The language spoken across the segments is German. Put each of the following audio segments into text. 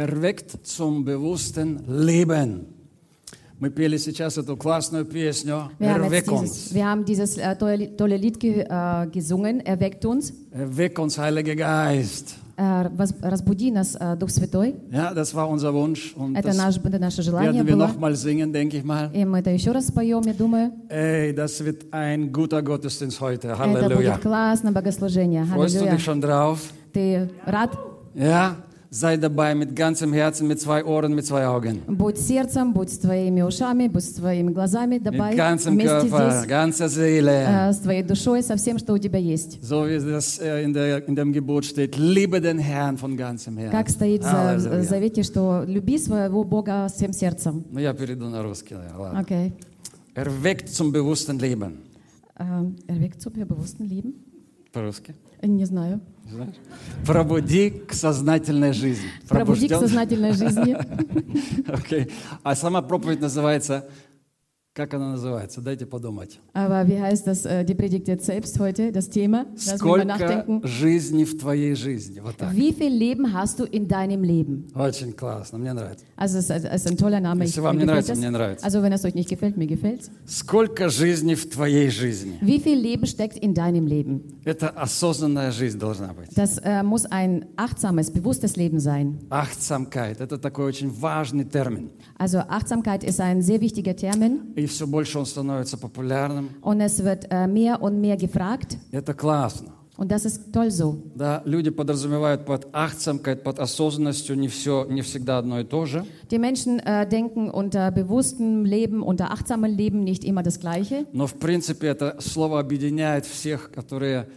Erweckt zum bewussten Leben. Мы пели сейчас эту классную песню Wir haben, «Erweck jetzt dieses, uns». wir haben dieses äh, tolle, tolle Lied ge, äh, gesungen, Erweckt uns. Erweck uns, Heiliger Geist. Äh, was- разбуди нас, äh, Дух Святой. Ja, das war unser Wunsch und Это das наш, это наше желание werden wir было. nochmal singen, denke ich mal. И мы это еще раз споем, я думаю. Ey, das wird ein guter Gottesdienst heute. Это Halleluja. будет классное богослужение. Freust du Аллилуйя. dich schon drauf? Ты рад? Ja, sei dabei mit ganzem Herzen, mit zwei Ohren, mit zwei Augen. Будь сердцем, будь с твоими ушами, будь с твоими глазами, dabei, Mit ganzem вместе Körper, здесь, ganzer Seele. э, с твоей душой, со всем, что у тебя есть. So wie das äh, in, der, in dem Gebot steht, liebe den Herrn von ganzem Как Herzen. стоит за- в Halleluja. завете, что люби своего Бога всем сердцем. Ну, я перейду на русский. да, ладно. Окей. Erweckt zum bewussten Leben. Äh, Erweckt zum bewussten Leben? По-русски. Не знаю. Знаешь? Пробуди к сознательной жизни. Пробуди к Пробужден- сознательной жизни. Окей. А сама проповедь называется... Как она называется? Дайте подумать. Aber wie heißt das, äh, die Predigt jetzt selbst heute, das Thema? Mal Сколько nachdenken. жизни в твоей жизни? Вот так. Wie viel Leben hast du in deinem Leben? Очень классно, мне нравится. Also es ist, ein toller Name. Если вам не нравится, das. мне нравится. Also wenn es euch nicht gefällt, mir gefällt Сколько жизни в твоей жизни? Wie viel Leben steckt in deinem Leben? Это осознанная жизнь должна быть. Das äh, muss ein achtsames, bewusstes Leben sein. Achtsamkeit – это такой очень важный термин. Also Achtsamkeit ist ein sehr wichtiger Termin И все больше он становится популярным. und es wird äh, mehr und mehr gefragt Это классно. und das ist toll so. Да, люди подразумевают под achtsamkeit, под осознанностью не все, не всегда одно и то же. Die Menschen äh, denken unter bewusstem Leben, unter achtsamem Leben nicht immer das Gleiche. Но в принципе это слово объединяет всех, которые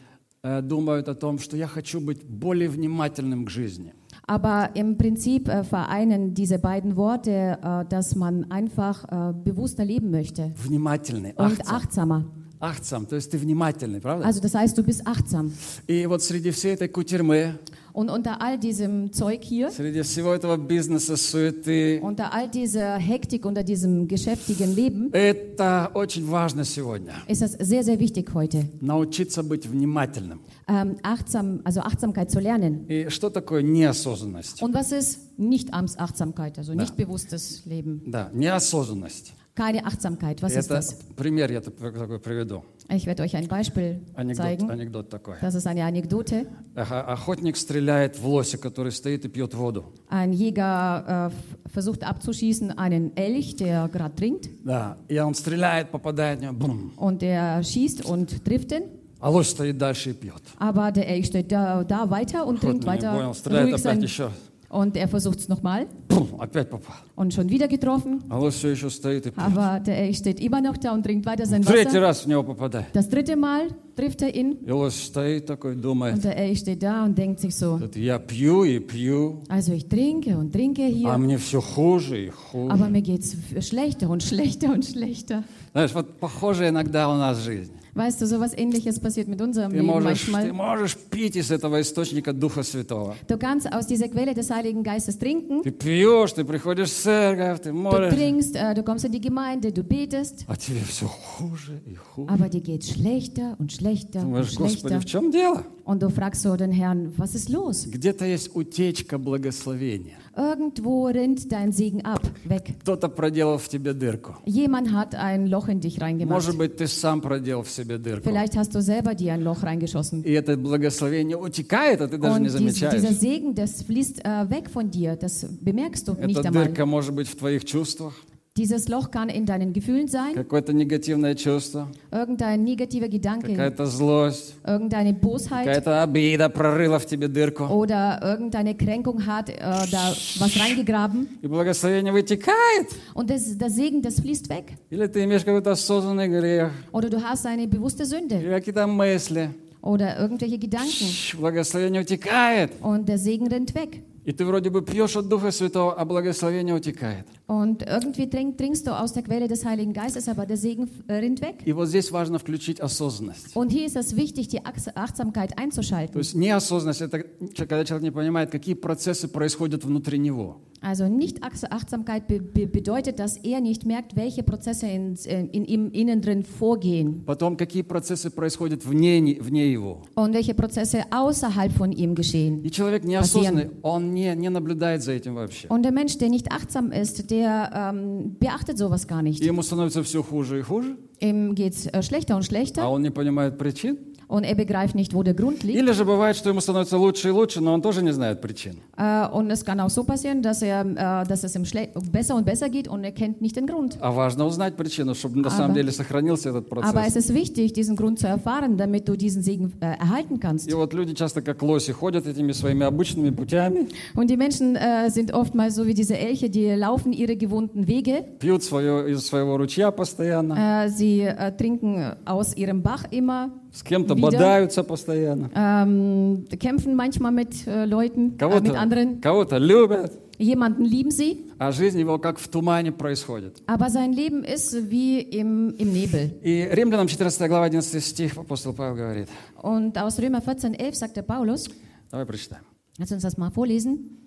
э, думают о том, что я хочу быть более внимательным к жизни. Aber im Prinzip äh, vereinen diese beiden Worte, äh, dass man einfach äh, bewusster leben möchte Внимательный, und achtsam. achtsamer. Achtsam, то есть ты внимательный, правда? Also das heißt, du bist achtsam. И вот среди всей этой кутерьмы, Und unter all diesem Zeug hier, среди всего этого бизнеса, суеты, unter all dieser Hektik, unter diesem geschäftigen Leben, это очень важно сегодня. ist es sehr, sehr wichtig heute, Научиться быть внимательным. ähm, achtsam, also Achtsamkeit zu lernen. И что такое неосознанность? Und was ist Nicht-Achtsamkeit, also nicht bewusstes Leben? Да, неосознанность. Keine Achtsamkeit, was ist Это das? пример я так- такой приведу. Ich werde euch ein Beispiel Анекдот, zeigen. анекдот такой. Das ist eine Anekdote. Ага, Охотник стреляет в лося, который стоит и пьет воду. Ein Jäger äh, f- versucht abzuschießen einen Elch, der gerade trinkt. Да, и он стреляет, попадает в него, бум. Und der schießt und trifft ihn. А лось стоит дальше и пьет. Aber der Elch steht da, da weiter und trinkt Охотник не weiter понял, стреляет ruhig опять sein. еще. Und er versucht es nochmal Бум, опять попал. und schon wieder getroffen. А лось все еще стоит и пьет. Aber der Elch steht immer noch da und trinkt weiter sein Третий Wasser. раз в него попадает. Das dritte Mal trifft er ihn И лось стоит такой, думает, und der Elch steht da und denkt sich so, «Вот я пью и пью, also ich trinke und trinke а hier, мне все хуже и хуже. aber mir geht es schlechter und schlechter und schlechter. Знаешь, вот похоже иногда у нас жизнь. Weißt du, sowas ähnliches passiert mit unserem Ты Leben можешь, ты manchmal. можешь пить из этого источника Духа Святого. Du kannst aus dieser Quelle des Heiligen Geistes trinken. Ты пьешь, ты приходишь в церковь, ты Du молишь, trinkst, äh, du kommst in die Gemeinde, du betest, а тебе все хуже и хуже. aber dir geht schlechter und schlechter Ты und думаешь, Господи, schlechter. в чем дело? Und du fragst so den Herrn, was ist los? Где-то есть утечка благословения. Irgendwo rinnt dein Segen ab, weg. Кто-то проделал в тебе дырку. Jemand hat ein Loch in dich reingemacht. Может быть, ты сам проделал в себе дырку. Vielleicht hast du selber dir ein Loch reingeschossen. И это благословение утекает, а ты даже не Und dieser замечаешь. Segen, das fließt äh, weg von dir, das bemerkst du nicht Эта einmal. дырка может быть в твоих чувствах, Dieses Loch kann in deinen Gefühlen sein, какое-то негативное чувство, irgendein negativer Gedanke, какая-то злость, irgendeine Bosheit какая-то обида прорыла в тебе дырку. oder irgendeine Kränkung hat äh, da was reingegraben И благословение вытекает. und das, der Segen, das fließt weg. Или ты имеешь какой-то осознанный грех, Oder du hast eine bewusste Sünde или какие-то мысли. oder irgendwelche Gedanken Ш, Благословение утекает. und der Segen rennt weg. И ты вроде бы пьешь от Духа Святого, а благословение утекает. Und irgendwie trink, trinkst du aus der Quelle des Heiligen Geistes, aber der Segen äh, rinnt weg. И вот здесь важно включить осознанность. Und hier ist es wichtig, die Ach- Achtsamkeit То einzuschalten. есть неосознанность – это когда человек не понимает, какие процессы происходят внутри него. Also nicht Achtsamkeit be be bedeutet, dass er nicht merkt, welche Prozesse in, äh, in ihm innen drin vorgehen потом какие процессы происходят вне, не- вне его. und welche Prozesse außerhalb von ihm geschehen. И человек неосознанный, он не, не наблюдает за этим вообще. Und der Mensch, der nicht achtsam ist, der ähm, beachtet sowas gar И nicht. ему становится все хуже и хуже, Ihm geht es äh, schlechter und а schlechter он не понимает причин. und er begreift nicht, wo der Grund liegt. Или же бывает, что ему становится лучше и лучше, но он тоже не знает причин. Äh, und es kann auch so passieren, dass, er, äh, dass es ihm schle- besser und besser geht und er kennt nicht den Grund. А важно узнать причину, чтобы на самом Aber- деле сохранился этот Aber es процесс. ist wichtig, diesen Grund zu erfahren, damit du diesen Segen äh, erhalten kannst. И вот люди часто как лоси ходят этими своими обычными путями, Und die Menschen äh, sind oftmals so wie diese Elche, die laufen ihre gewohnten Wege. пьют свое, из своего ручья постоянно, Äh, sie äh, trinken aus ihrem Bach immer, с кем-то Wieder. бодаются постоянно, ähm, kämpfen manchmal mit äh, Leuten, äh, mit кого-то anderen. кого-то любят, Jemanden lieben sie, а жизнь его как в тумане происходит. aber sein Leben ist wie im, im Nebel. И Римлянам 14 глава 11 стих апостол Павел говорит. Und aus Römer 14, 11 sagt der Paulus, Давай прочитаем. lass uns das mal vorlesen.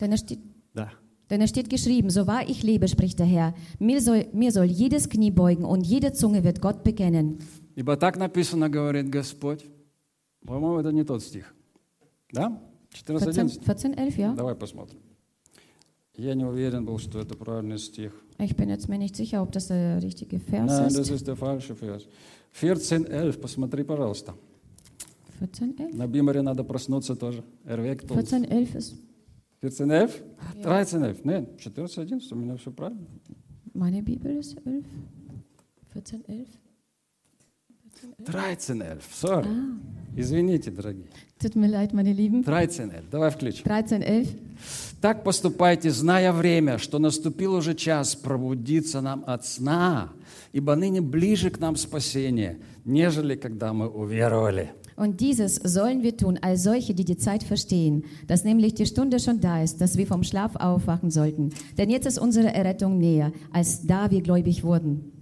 Denn es steht, Да. Denn es steht geschrieben, so wahr ich lebe, spricht der Herr, mir soll, mir soll jedes Knie beugen und jede Zunge wird Gott bekennen. Ибо так написано, говорит Господь. По-моему, это не тот стих. Да? 14, 14.11? 14 11, ja? Давай посмотрим. Я не уверен был, что это правильный стих. Ich bin jetzt mir nicht sicher, ob das der richtige Vers Nein, das ist. ist der falsche Vers. 14.11, посмотри, пожалуйста. 14 11? На Бимере надо проснуться тоже. Эрвек 14 11 ist, 14.11? 13.11? Нет, 14.11, у меня все правильно. meine Bibel ist 11. 14 11? 13.11, sorry. Извините, дорогие. Tut mir leid, meine Lieben. 13.11, давай включим. 13 11. Так поступайте, зная время, что наступил уже час пробудиться нам от сна, ибо ныне ближе к нам спасение, нежели когда мы уверовали. Und dieses sollen wir tun, als solche, die die Zeit verstehen, dass nämlich die Stunde schon da ist, dass wir vom Schlaf aufwachen sollten. Denn jetzt ist unsere Errettung näher, als da wir gläubig wurden.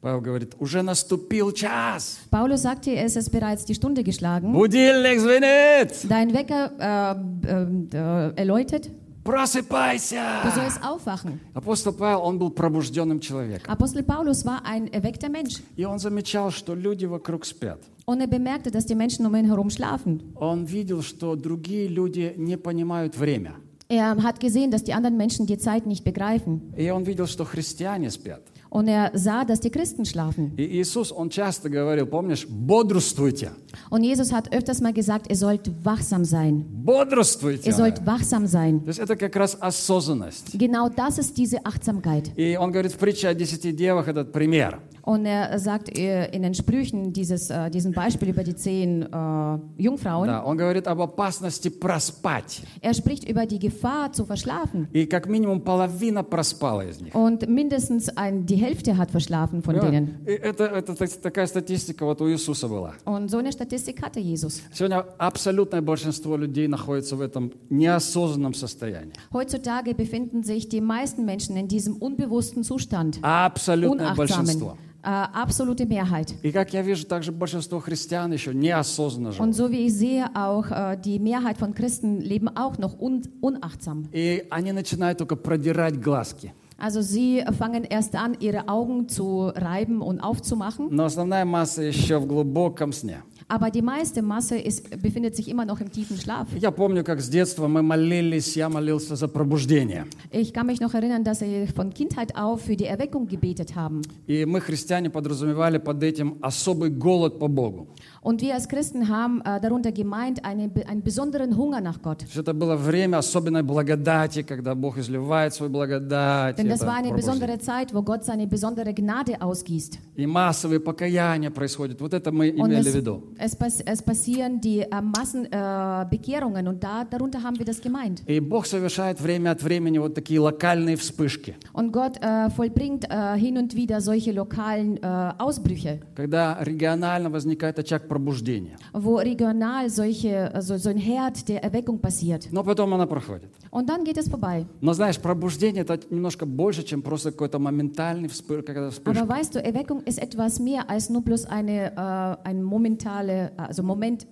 Павел говорит, уже наступил час. Paulus sagte, es ist bereits die Stunde geschlagen. Будильник звенит. Dein Wecker äh, äh, äh, erläutet, du Просыпайся. sollst aufwachen. Апостол Павел, он был пробужденным человеком. Apostel Paulus war ein erweckter Mensch И он замечал, что люди вокруг спят. und er bemerkte, dass die Menschen um ihn herum schlafen. Он видел, что другие люди не понимают время. Er hat gesehen, dass die anderen Menschen die Zeit nicht begreifen. И он видел, что христиане спят. Und er sah, dass die Christen schlafen. И Иисус, он часто говорил, помнишь, бодрствуйте, Und Jesus hat öfters mal gesagt, ihr sollt wachsam sein. бодрствуйте. Ihr sollt wachsam sein. То есть это как раз осознанность. Genau das ist diese Achtsamkeit. И он говорит в притче о десяти девах этот пример. Und er sagt äh, in den Sprüchen dieses, äh, diesen Beispiel über die zehn äh, Jungfrauen, Да, он говорит об опасности проспать. er spricht über die Gefahr zu verschlafen. И как минимум половина проспала из них. Und mindestens ein, die Hälfte hat verschlafen von Понимаете? denen. И это, это так- такая статистика вот у Иисуса была. Und so eine Statistik hatte Jesus. Сегодня абсолютное большинство людей находится в этом неосознанном состоянии. Heutzutage befinden sich die meisten Menschen in diesem unbewussten Zustand. Абсолютное Unachtsamen. большинство. Äh, absolute Mehrheit. И как я вижу, также большинство христиан еще неосознанно Und живут. so wie ich sehe, auch äh, die Mehrheit von Christen leben auch noch un unachtsam. И они начинают только продирать глазки. Also sie fangen erst an, ihre Augen zu reiben und aufzumachen. Но основная масса еще в глубоком сне. Aber die meiste Masse ist, befindet sich immer noch im tiefen Schlaf. Я помню, как с детства мы молились, я молился за пробуждение. Ich kann mich noch erinnern, dass sie von Kindheit auf für die Erweckung gebetet haben. И мы, христиане, подразумевали под этим особый голод по Богу. Und wir als Christen haben äh, darunter gemeint eine, be- einen besonderen Hunger nach Gott. То есть это было время особенной благодати, когда Бог изливает свою благодать. Denn das Это war eine пробуждение. besondere Zeit, wo Gott seine besondere Gnade ausgießt. И массовые покаяния происходят. Вот это мы Und имели es, в виду. es, pass, es passieren die äh, Massenbekehrungen äh, Bekehrungen und da, darunter haben wir das gemeint. И Бог совершает время от времени вот такие локальные вспышки, Und Gott äh, vollbringt äh, hin und wieder solche lokalen äh, Ausbrüche, когда регионально возникает очаг пробуждения. wo regional solche, also so ein Herd der Erweckung passiert. Но потом она проходит. Und dann geht es vorbei. Но знаешь, пробуждение это немножко больше, чем просто какой-то моментальный вспышка. Когда вспышка. Aber weißt du, Erweckung ist etwas mehr als nur bloß eine, äh, ein momentale, also Moment,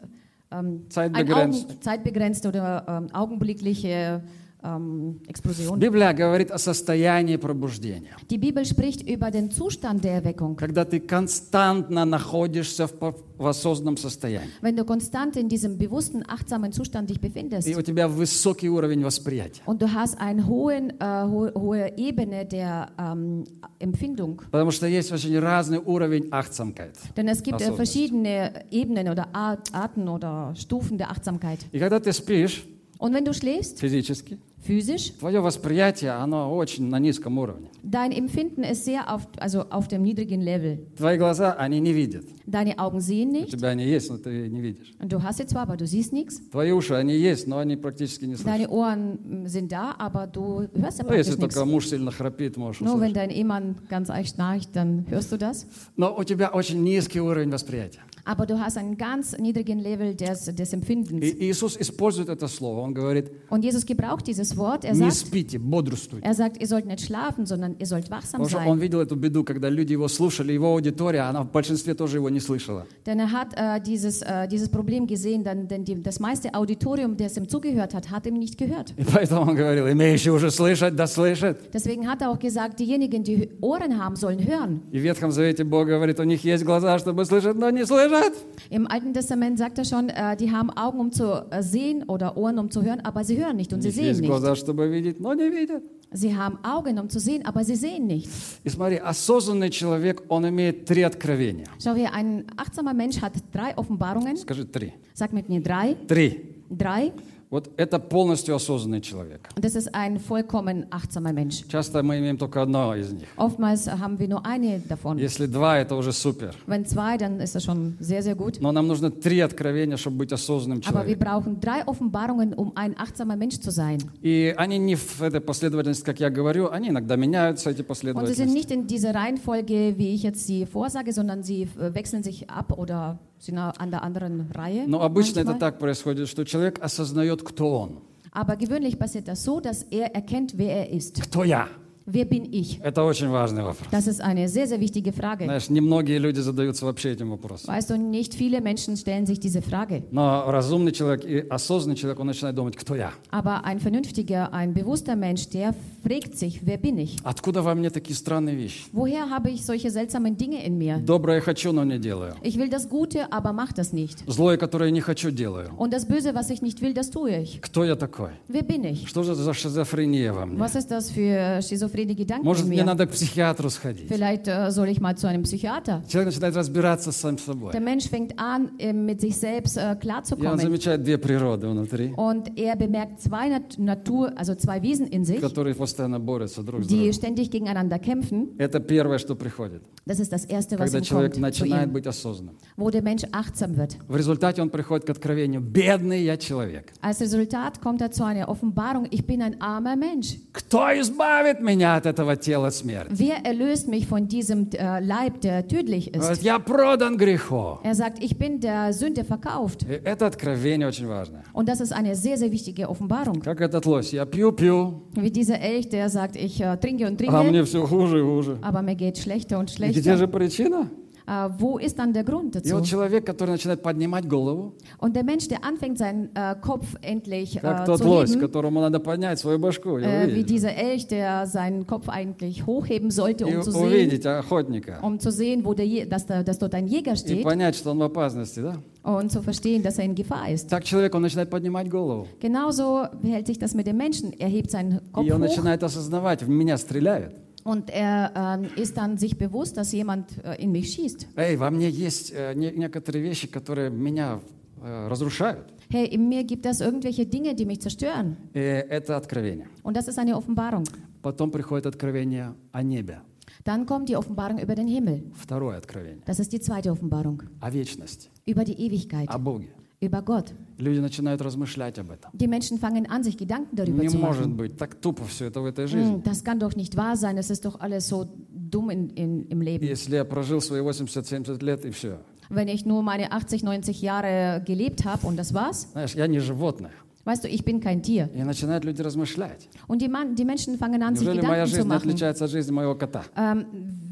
ähm, Zeitbegrenzt. Augen, zeitbegrenzt oder ähm, augenblickliche ähm, Explosion. Библия говорит о состоянии пробуждения. Die Bibel spricht über den Zustand der Erweckung. Когда ты константно находишься в, по- в осознанном состоянии. Wenn du konstant in diesem bewussten, achtsamen Zustand dich befindest И у тебя высокий уровень восприятия. und du hast eine hohen, äh, ho hohe Ebene der ähm, Empfindung. Потому что есть очень разный уровень ахтсамкайт. Denn es gibt äh, Ach so, verschiedene Ebenen oder Art, Arten oder Stufen der Achtsamkeit. И когда ты спишь Und wenn du schläfst, физически, physisch, твое восприятие, оно очень на низком уровне. dein Empfinden ist sehr auf, also auf dem niedrigen Level. Твои глаза, они не видят. Deine Augen sehen У nicht тебя они есть, но ты не видишь. und du hast sie zwar, aber du siehst nichts. Твои уши, они есть, но они практически не слышат. Deine Ohren mm, sind da, aber du hörst ja Ну, если praktisch nichts. только муж сильно храпит, можешь Nur wenn услышать. dein Ehemann ganz echt schnarcht, dann hörst du das. Но у тебя очень низкий уровень восприятия. Aber du hast einen ganz niedrigen Level des, des Empfindens. И Иисус использует это слово. Он говорит, Und Jesus gebraucht dieses Wort. Er не sagt, спите, бодрствуйте. er sagt, ihr sollt nicht schlafen, sondern ihr sollt wachsam Потому что он sein. видел эту беду, когда люди его слушали, его аудитория, она в большинстве тоже его не слышала. Denn er hat äh, dieses, äh, dieses Problem gesehen, denn, denn die, das meiste Auditorium, das ihm zugehört hat, hat ihm nicht gehört. И поэтому он говорил, имеющий уже слышать, да слышит. Deswegen hat er auch gesagt, diejenigen, die Ohren haben, sollen hören. И в Ветхом Завете Бог говорит, у них есть глаза, чтобы слышать, но не слышат. Im Alten Testament sagt er schon, äh, die haben Augen, um zu äh, sehen oder Ohren, um zu hören, aber sie hören nicht У und sie них sehen есть nicht. Глаза, чтобы видеть, но не видят. Sie haben Augen, um zu sehen, aber sie sehen nicht. И смотри, осознанный человек, он имеет три откровения. Schau hier, ein achtsamer Mensch hat drei Offenbarungen. Скажи три. Sag mit mir drei. Три. Drei. Вот это полностью осознанный человек. Das ist ein vollkommen achtsamer Mensch. Часто мы имеем только одно из них. Oftmals haben wir nur eine davon. Если два, это уже супер. Wenn zwei, dann ist das schon sehr, sehr gut. Но нам нужно три откровения, чтобы быть осознанным Aber wir человеком. brauchen drei Offenbarungen, um ein achtsamer Mensch zu sein. И они не в этой последовательности, как я говорю, они иногда меняются, эти Und sie sind последовательности. nicht in dieser Reihenfolge, wie ich jetzt sie vorsage, sondern sie äh, wechseln sich ab oder sind an der anderen Reihe. Но обычно это manchmal. так происходит, что человек осознает, кто он. Aber gewöhnlich passiert das so, dass er erkennt, wer er ist. Кто я? Wer bin ich? Это очень важный вопрос. Das ist eine sehr, sehr wichtige Frage. Знаешь, немногие люди задаются вообще этим вопросом. Weißt du, nicht viele Menschen stellen sich diese Frage. Но разумный человек и осознанный человек, он начинает думать, кто я? Aber ein vernünftiger, ein bewusster Mensch, der fragt sich, wer bin ich? Откуда во мне такие странные вещи? Woher habe ich solche seltsamen Dinge in mir? Доброе хочу, но не делаю. Ich will das Gute, aber mach das nicht. Злое, которое не хочу, делаю. Und das Böse, was ich nicht will, das tue ich. Кто я такой? Wer bin ich? Что же за шизофрения во мне? Was ist das für Schizophrene Gedanken Может, in мне mir? надо к психиатру сходить? Vielleicht äh, soll ich mal zu einem Psychiater. Человек начинает разбираться сам с собой. Der Mensch fängt an, äh, mit sich selbst äh, И он klarzukommen. замечает две природы внутри, Und er bemerkt zwei Nat Natur, also zwei Wesen in sich, которые постоянно борются друг с die другом. ständig gegeneinander kämpfen. Это первое, что приходит, Das ist das Erste, was когда ihm человек kommt zu начинает ihm, быть осознанным. wo der Mensch achtsam wird. В результате он приходит к откровению «Бедный я человек». Als Resultat kommt er zu einer Offenbarung, ich bin ein armer Mensch. Кто избавит меня от этого тела смерти? Wer erlöst mich von diesem äh, Leib, der tödlich ist? Я продан греху. Er sagt, ich bin der Sünde verkauft. И это откровение очень важное. Und das ist eine sehr, sehr wichtige Offenbarung. Как этот лось. Я пью-пью, Wie dieser Elch, der sagt, ich äh, trinke und а trinke, мне все хуже и хуже. aber mir geht schlechter und И где schlechter. же причина? Äh, wo ist dann der Grund И dazu? вот человек, который начинает поднимать голову, Und der Mensch, der anfängt, seinen äh, Kopf endlich как äh, тот zu лось, heben, которому надо поднять свою башку и äh, wie увидеть, dieser Elch, der seinen Kopf eigentlich hochheben sollte, и um zu sehen, увидеть охотника, um zu sehen, wo der, Je- dass, da, dass dort ein Jäger и steht понять, что он в опасности. Да? und zu verstehen, dass er in Gefahr ist. Так человек, он начинает поднимать голову. Genauso verhält sich das mit dem Menschen. Er hebt seinen Kopf И он hoch начинает осознавать, в меня стреляют. und er ähm, ist dann sich bewusst, dass jemand äh, in mich schießt. Эй, во мне есть э, не- некоторые вещи, которые меня э, разрушают. Hey, in mir gibt es irgendwelche Dinge, die mich zerstören. И это откровение. Und das ist eine Offenbarung. Потом приходит откровение о небе. Dann kommt die Offenbarung über den Himmel. Второе откровение. Das ist die zweite Offenbarung. О вечности, Über die Ewigkeit, о Боге. über Gott. Люди начинают размышлять об этом. Die Menschen fangen an, sich Gedanken darüber Не zu может machen. быть так тупо все это в этой жизни. Hm, das kann doch nicht wahr sein. Es ist doch alles so dumm in, in, im Leben. Если я прожил свои 80-70 лет и все. Wenn ich nur meine 80, 90 Jahre gelebt habe und das war's. Знаешь, я не животное. Weißt du, ich bin kein Tier. И начинают люди размышлять. Und die, Mann, die Menschen fangen an, sich Неужели моя Gedanken zu жизнь не machen. отличается от жизни моего кота? Ähm,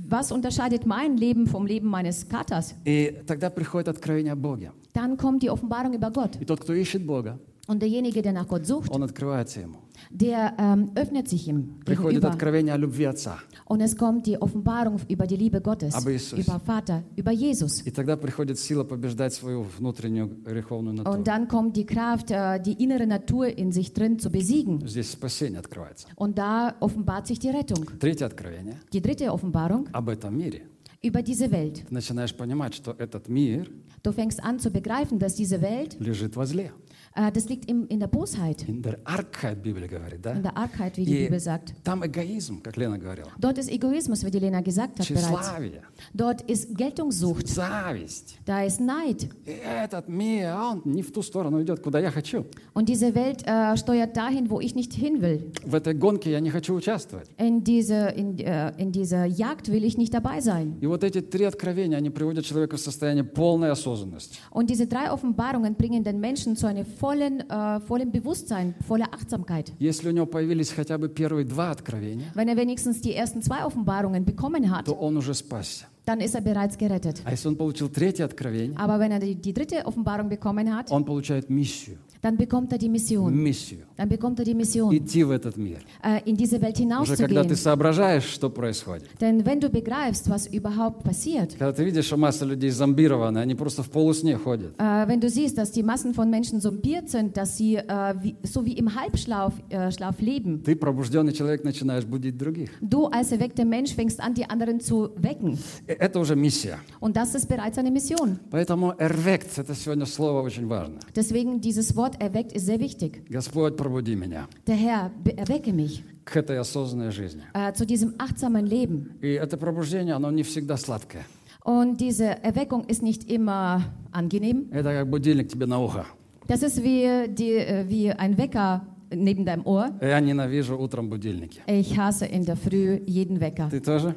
was unterscheidet mein Leben vom Leben meines Katers? И тогда приходит откровение о Боге. Dann kommt die Offenbarung über Gott. И тот, кто ищет Бога, Und derjenige, der nach Gott sucht, он открывается ему. der ähm, öffnet sich ihm Приходит gegenüber. откровение о любви Отца. Und es kommt die Offenbarung über die Liebe Gottes, Aber Jesus. über Vater, über Jesus. И тогда приходит сила побеждать свою внутреннюю греховную натуру. Und dann kommt die Kraft, äh, die innere Natur in sich drin zu besiegen. Здесь спасение открывается. Und da offenbart sich die Rettung. Третье откровение Die dritte Offenbarung об этом мире. über diese Welt. Ты начинаешь понимать, что этот мир Du fängst an zu begreifen, dass diese Welt, лежит во зле. äh, das liegt im, in der Bosheit, In der Archheit Библия говорит, да? in der Argheit, wie die И Bibel sagt. там эгоизм, как Лена говорила. Dort ist Egoismus, wie die Lena gesagt hat bereits. Тщеславие, Dort ist Geltungssucht, зависть. da ist Neid. И этот мир, он не в ту сторону идет, куда я хочу. Und diese Welt äh, steuert dahin, wo ich nicht hin will. В этой гонке я не хочу участвовать. In, diese, in, äh, in dieser Jagd will ich nicht dabei sein. И вот эти три откровения, они приводят человека в состояние полной осознанности. Und diese drei Offenbarungen bringen den Menschen zu einem vollen, äh, vollen Bewusstsein, voller Achtsamkeit. Если у него появились хотя бы первые два откровения, Wenn er wenigstens die ersten zwei Offenbarungen bekommen hat, то он уже спасся. dann ist er bereits gerettet. А если он получил третье откровение, Aber wenn er die, die dritte Offenbarung bekommen hat, он получает миссию. Dann bekommt er die Mission. Миссию. Dann bekommt er die Mission, Идти в этот мир. äh, in diese Welt Уже когда ты соображаешь, что происходит. Denn wenn du begreifst, was überhaupt passiert, Когда ты видишь, что масса людей зомбированы, они просто в полусне ходят. äh, wenn du siehst, dass die Massen von Menschen zombiert sind, dass sie äh, wie, so wie im Halbschlaf äh, Schlaf leben, Ты, пробужденный человек, начинаешь будить других. du als erweckter Mensch fängst an, die anderen zu wecken. Э, Это уже миссия. Und das ist bereits eine Mission. Поэтому эрвект, это сегодня слово очень важно. Deswegen dieses Wort erweckt ist sehr wichtig. Господь, пробуди меня Der Herr, be- erwecke mich к этой осознанной жизни. äh, zu diesem achtsamen Leben. И это пробуждение, оно не всегда сладкое. Und diese Erweckung ist nicht immer angenehm. Это как будильник тебе на ухо. Das ist wie, die, äh, wie ein Wecker neben deinem Ohr. Я ненавижу утром будильники. Ich hasse in der Früh jeden Wecker. Ты тоже?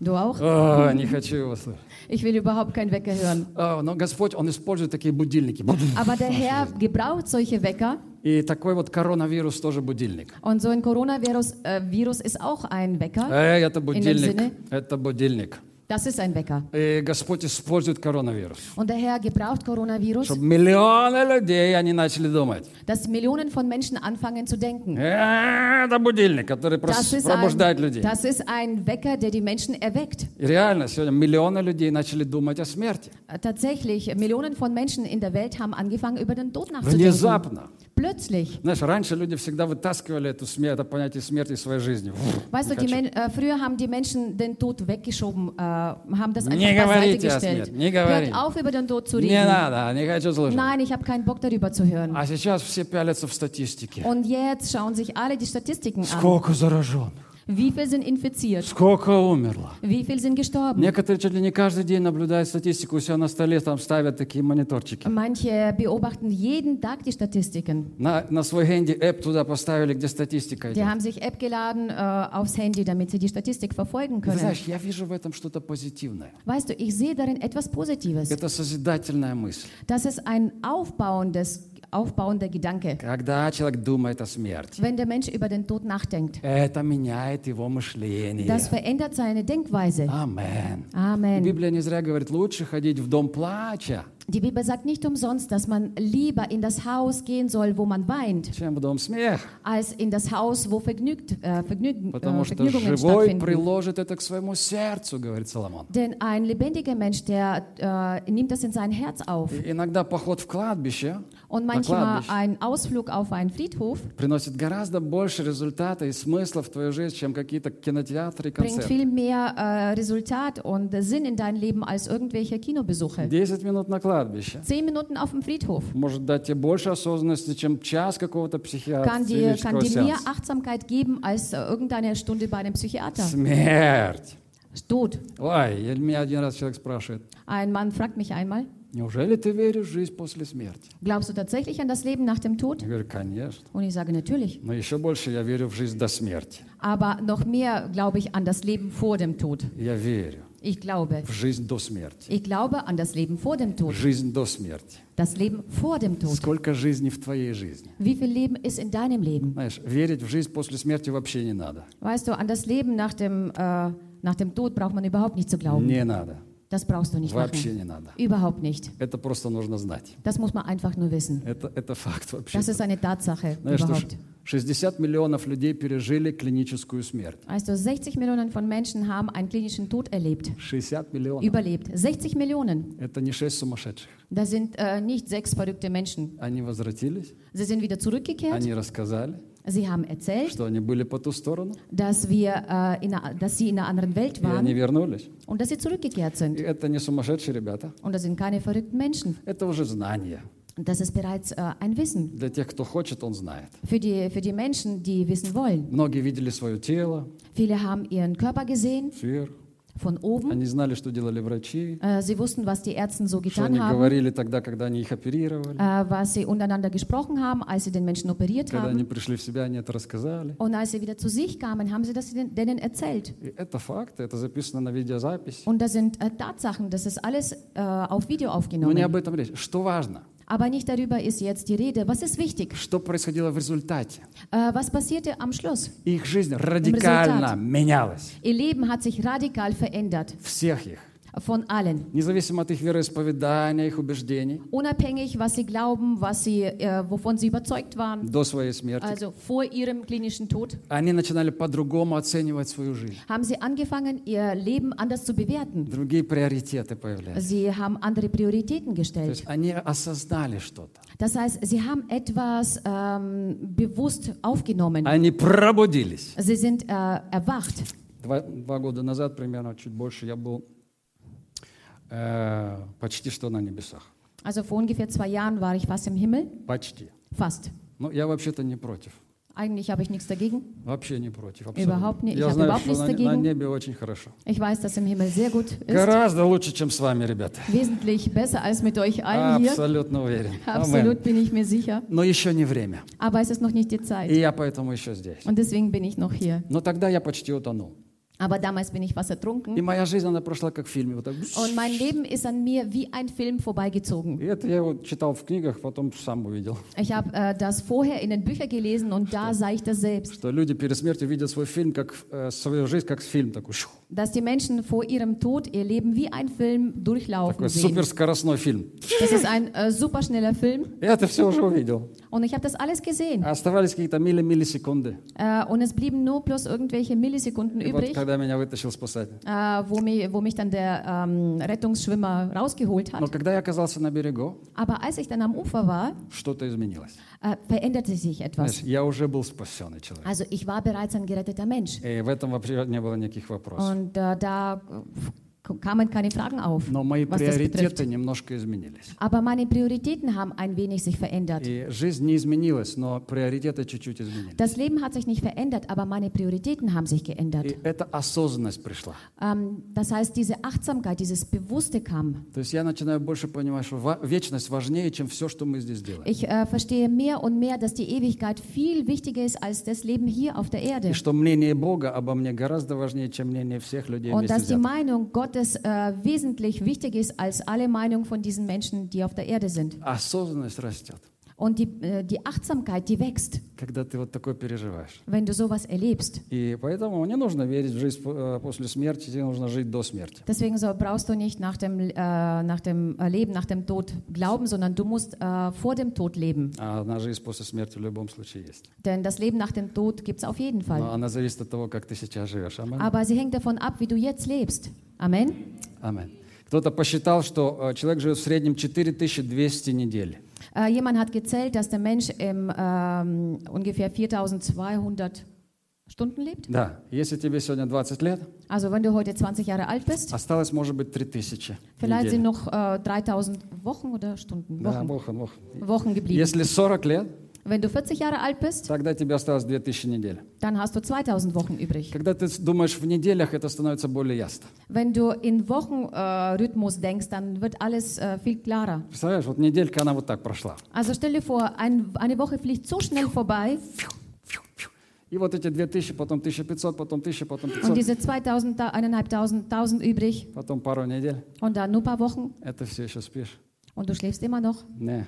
Du auch? О, не хочу его слышать. Ich will überhaupt keinen Wecker hören. О, но Господь, Он использует такие будильники. Aber der Herr gebraucht solche Wecker. И такой вот коронавирус тоже будильник. Und so ein Coronavirus äh, Virus ist auch ein Wecker. Эй, это Sinne? будильник. Это будильник. Das ist ein Wecker. И Господь использует коронавирус. Und der Herr gebraucht Coronavirus, Чтобы миллионы людей, они начали думать. dass Millionen von Menschen anfangen zu denken. «Э, Это будильник, который Das прос- ist, пробуждает ein, людей. das ist ein Wecker, der die Menschen erweckt. И реально, сегодня миллионы людей начали думать о смерти. Äh, Tatsächlich, Millionen von Menschen in der Welt haben angefangen, über den Tod nachzudenken. Внезапно. Plötzlich. Знаешь, раньше люди всегда вытаскивали эту смерть, это понятие смерти из своей жизни. Weißt du, Не die. Men äh, früher haben die Menschen den Tod weggeschoben, äh, haben das einfach Не говорите о gestellt. смерти, не говорите. Hört auf, über den Tod zu Не reden. надо, не хочу слушать. Nein, ich habe keinen Bock darüber zu hören. А сейчас все пялятся в статистике. Und jetzt schauen sich alle die Statistiken an. Сколько зараженных, Wie viel sind infiziert? сколько умерло. Wie viel sind gestorben? Некоторые чуть ли не каждый день наблюдают статистику, у себя на столе там ставят такие мониторчики. Manche beobachten jeden Tag die Statistiken. На, на свой хенди эп туда поставили, где статистика Die идет. haben sich App geladen äh, aufs Handy, damit sie die Statistik verfolgen Ты können. знаешь, я вижу в этом что-то позитивное. Weißt du, ich sehe darin etwas Positives. Это созидательная мысль. Das ist ein aufbauendes, aufbauender Gedanke, Когда человек думает о смерти, wenn der Mensch über den Tod nachdenkt. это меняет его мышление. Das verändert seine Denkweise. Амен. Amen. Библия не зря говорит, лучше ходить в дом плача, Die Bibel sagt nicht umsonst, dass man lieber in das Haus gehen soll, wo man weint, чем в дом смеха. als in das Haus, wo Vergnügt, äh, Vergnügen, Потому äh, что Vergnügungen живой stattfinden. приложит это к своему сердцу, говорит Соломон. Denn ein lebendiger Mensch, der äh, nimmt das in sein Herz auf. И иногда поход в кладбище Und на manchmal кладбище ein Ausflug auf einen Friedhof приносит гораздо больше результата и смысла в твою жизнь, чем какие-то кинотеатры и bringt концерты. viel mehr äh, Resultat und äh, Sinn in dein Leben als irgendwelche Kinobesuche. 10 минут на кладбище Zehn Minuten auf dem Friedhof может дать тебе больше осознанности, чем час какого-то kann dir, kann психиатрического dir mehr сеанса. Achtsamkeit geben als äh, irgendeine Stunde bei einem Psychiater. Смерть. Tod. Ой, я- меня один раз человек спрашивает, Ein Mann fragt mich einmal, Glaubst du tatsächlich an das Leben nach dem Tod? Und ich sage natürlich. Aber noch mehr glaube ich an das Leben vor dem Tod. Ich glaube. Ich glaube an das Leben vor dem Tod. Das Leben vor dem Tod. Wie viel Leben ist in deinem Leben? Weißt du, an das Leben nach dem, äh, nach dem Tod braucht man überhaupt nicht zu glauben. Nicht. Не надо. Das brauchst du nicht Вообще machen. не надо. Überhaupt nicht. Это просто нужно знать. Das muss man einfach nur wissen. Это, это факт вообще. Das ist eine Tatsache Знаешь, что überhaupt. 60 миллионов людей пережили клиническую смерть. Also 60 Millionen von Menschen haben einen klinischen Tod erlebt, 60 миллионов. überlebt. 60 Millionen. Это не 6 сумасшедших. Das sind äh, nicht sechs verrückte Menschen. Они возвратились, Sie sind wieder zurückgekehrt. они рассказали, Sie haben erzählt, что они были по ту сторону, dass, wir, äh, in einer, dass sie in einer anderen Welt и они waren вернулись. und dass sie zurückgekehrt И sind. это не сумасшедшие ребята, Und das sind keine verrückten Menschen. это уже знание. Und das ist bereits äh, ein Wissen. Для тех, кто хочет, он знает. Für die, für die Menschen, die wissen wollen. Многие видели свое тело, Viele haben ihren Körper gesehen сверх. Von oben. Они знали, что делали врачи, Äh, sie wussten, was die Ärzte so что они getan haben, говорили тогда, когда они их оперировали. äh, was sie untereinander gesprochen haben, als sie den Menschen operiert Когда они haben. пришли в себя, они это рассказали. Und als sie wieder zu sich kamen, haben sie das den- denen erzählt. И это факт, это записано на видеозапись. Und das sind äh, Tatsachen, das ist alles äh, auf Video Но не aufgenommen. об этом речь. Что важно? Aber nicht darüber ist jetzt die Rede. Was ist wichtig? Что происходило в результате? Äh, was passierte am Schluss? Их жизнь радикально результат. менялась. Ihr Leben hat sich radikal verändert. Всех их. Von allen. Независимо от их вероисповедания, их убеждений, Unabhängig, was sie glauben, was sie, äh, wovon sie überzeugt waren. до своей смерти, Also vor ihrem klinischen Tod они начинали по-другому оценивать свою жизнь. haben sie angefangen, ihr Leben anders zu bewerten. Другие приоритеты появлялись. Sie haben andere Prioritäten То gestellt. есть они осознали что-то. Das heißt, sie haben etwas ähm, bewusst aufgenommen. Они пробудились. Sie sind äh, erwacht. Два, два года назад, примерно, чуть больше, я был э, почти что на небесах. Also vor ungefähr zwei Jahren war ich fast im Himmel. Почти. Fast. Но я вообще-то не против. Eigentlich habe ich nichts dagegen. Вообще не против. Überhaupt nicht. Ich Я habe знаю, überhaupt что nichts на, на dagegen. небе очень хорошо. Ich weiß, dass im Himmel sehr gut ist. Гораздо лучше, чем с вами, ребята. Wesentlich besser als mit euch allen hier. Абсолютно уверен. Absolut bin ich mir sicher. Но еще не время. Aber es ist noch nicht die И Zeit. я поэтому еще здесь. Und deswegen bin ich noch hier. Но тогда я почти утонул. Aber damals bin ich fast И ertrunken. моя жизнь, она прошла как в фильме. Вот так. Und mein Leben ist an mir wie ein Film vorbeigezogen. И это я его читал в книгах, потом сам увидел. Ich habe äh, das vorher in den Büchern gelesen und da sah ich das selbst. Что люди перед смертью видят свой фильм, как, э, свою жизнь как фильм. Такой, щу, Dass die Menschen vor ihrem Tod ihr Leben wie ein Film durchlaufen такой sehen. суперскоростной фильм. Das ist ein äh, superschneller Film Я это все уже увидел. und ich habe das alles gesehen. А Оставались какие-то милли-миллисекунды. Äh, und es blieben nur bloß irgendwelche Millisekunden И вот übrig, когда меня вытащил спасатель. äh, wo, mich, wo mich dann der ähm, Rettungsschwimmer rausgeholt Но hat. когда я оказался на берегу, Aber als ich dann am Ufer war, что-то изменилось. äh, veränderte sich etwas. Знаешь, я уже был спасенный человек. Also ich war bereits ein geretteter Mensch. И в этом вообще не было никаких вопросов. Und äh, da äh, kamen keine Fragen auf, Но мои was das betrifft. приоритеты немножко изменились. Aber meine Prioritäten haben ein wenig sich verändert. И жизнь не изменилась, но приоритеты чуть-чуть изменились. Das Leben hat sich nicht verändert, aber meine Prioritäten haben sich geändert. И эта осознанность пришла. Ähm, das heißt, diese Achtsamkeit, dieses Bewusste kam. То есть я начинаю больше понимать, что ва- вечность важнее, чем все, что мы здесь делаем. Ich äh, verstehe mehr und mehr, dass die Ewigkeit viel wichtiger ist als das Leben hier auf der Erde. И что мнение Бога обо мне гораздо важнее, чем мнение всех людей Und вместе dass die взятых. Meinung Gottes äh, wesentlich wichtiger ist als alle Meinungen von diesen Menschen, die auf der Erde sind. Осознанность растет, Und die, äh, die Achtsamkeit, die wächst, когда ты вот такое переживаешь. wenn du sowas erlebst. И поэтому не нужно верить в жизнь э, после смерти, тебе нужно жить до смерти. Deswegen so brauchst du nicht nach dem, äh, nach dem äh, Leben, nach dem Tod glauben, sondern du musst äh, vor dem Tod leben. А одна жизнь после смерти в любом случае есть. Denn das Leben nach dem Tod gibt es auf jeden Но Fall. она зависит от того, как ты сейчас живешь. Аминь. Aber sie hängt davon ab, wie du jetzt lebst. Amen. Аминь. Кто-то посчитал, что э, человек живет в среднем 4200 недель. Äh, jemand hat gezählt, dass der Mensch im ähm, ungefähr 4200 Stunden lebt. Да, если тебе сегодня 20 лет, Also wenn du heute 20 Jahre alt bist, осталось, может быть, 3000 vielleicht недель. sind noch äh, 3000 Wochen oder Stunden, Да, Wochen, Wochen, Wochen. Wochen geblieben. Если 40 лет, Wenn du 40 Jahre alt bist, тогда тебе осталось 2000 недель. dann hast du 2000 Wochen übrig. Когда ты думаешь в неделях, это становится более ясно. Wenn du in Wochenrhythmus äh, Rhythmus denkst, dann wird alles äh, viel klarer. Представляешь, вот неделька, она вот так прошла. Also stell dir vor, ein, eine Woche fliegt so schnell vorbei Фью, фью, фью. И вот эти 2000, потом 1500, потом 1000, потом und 500, diese 2000, da- eineinhalbtausend, 1000 übrig потом пару недель. und dann nur ein paar Wochen Это все еще спишь? und du schläfst immer noch. Не,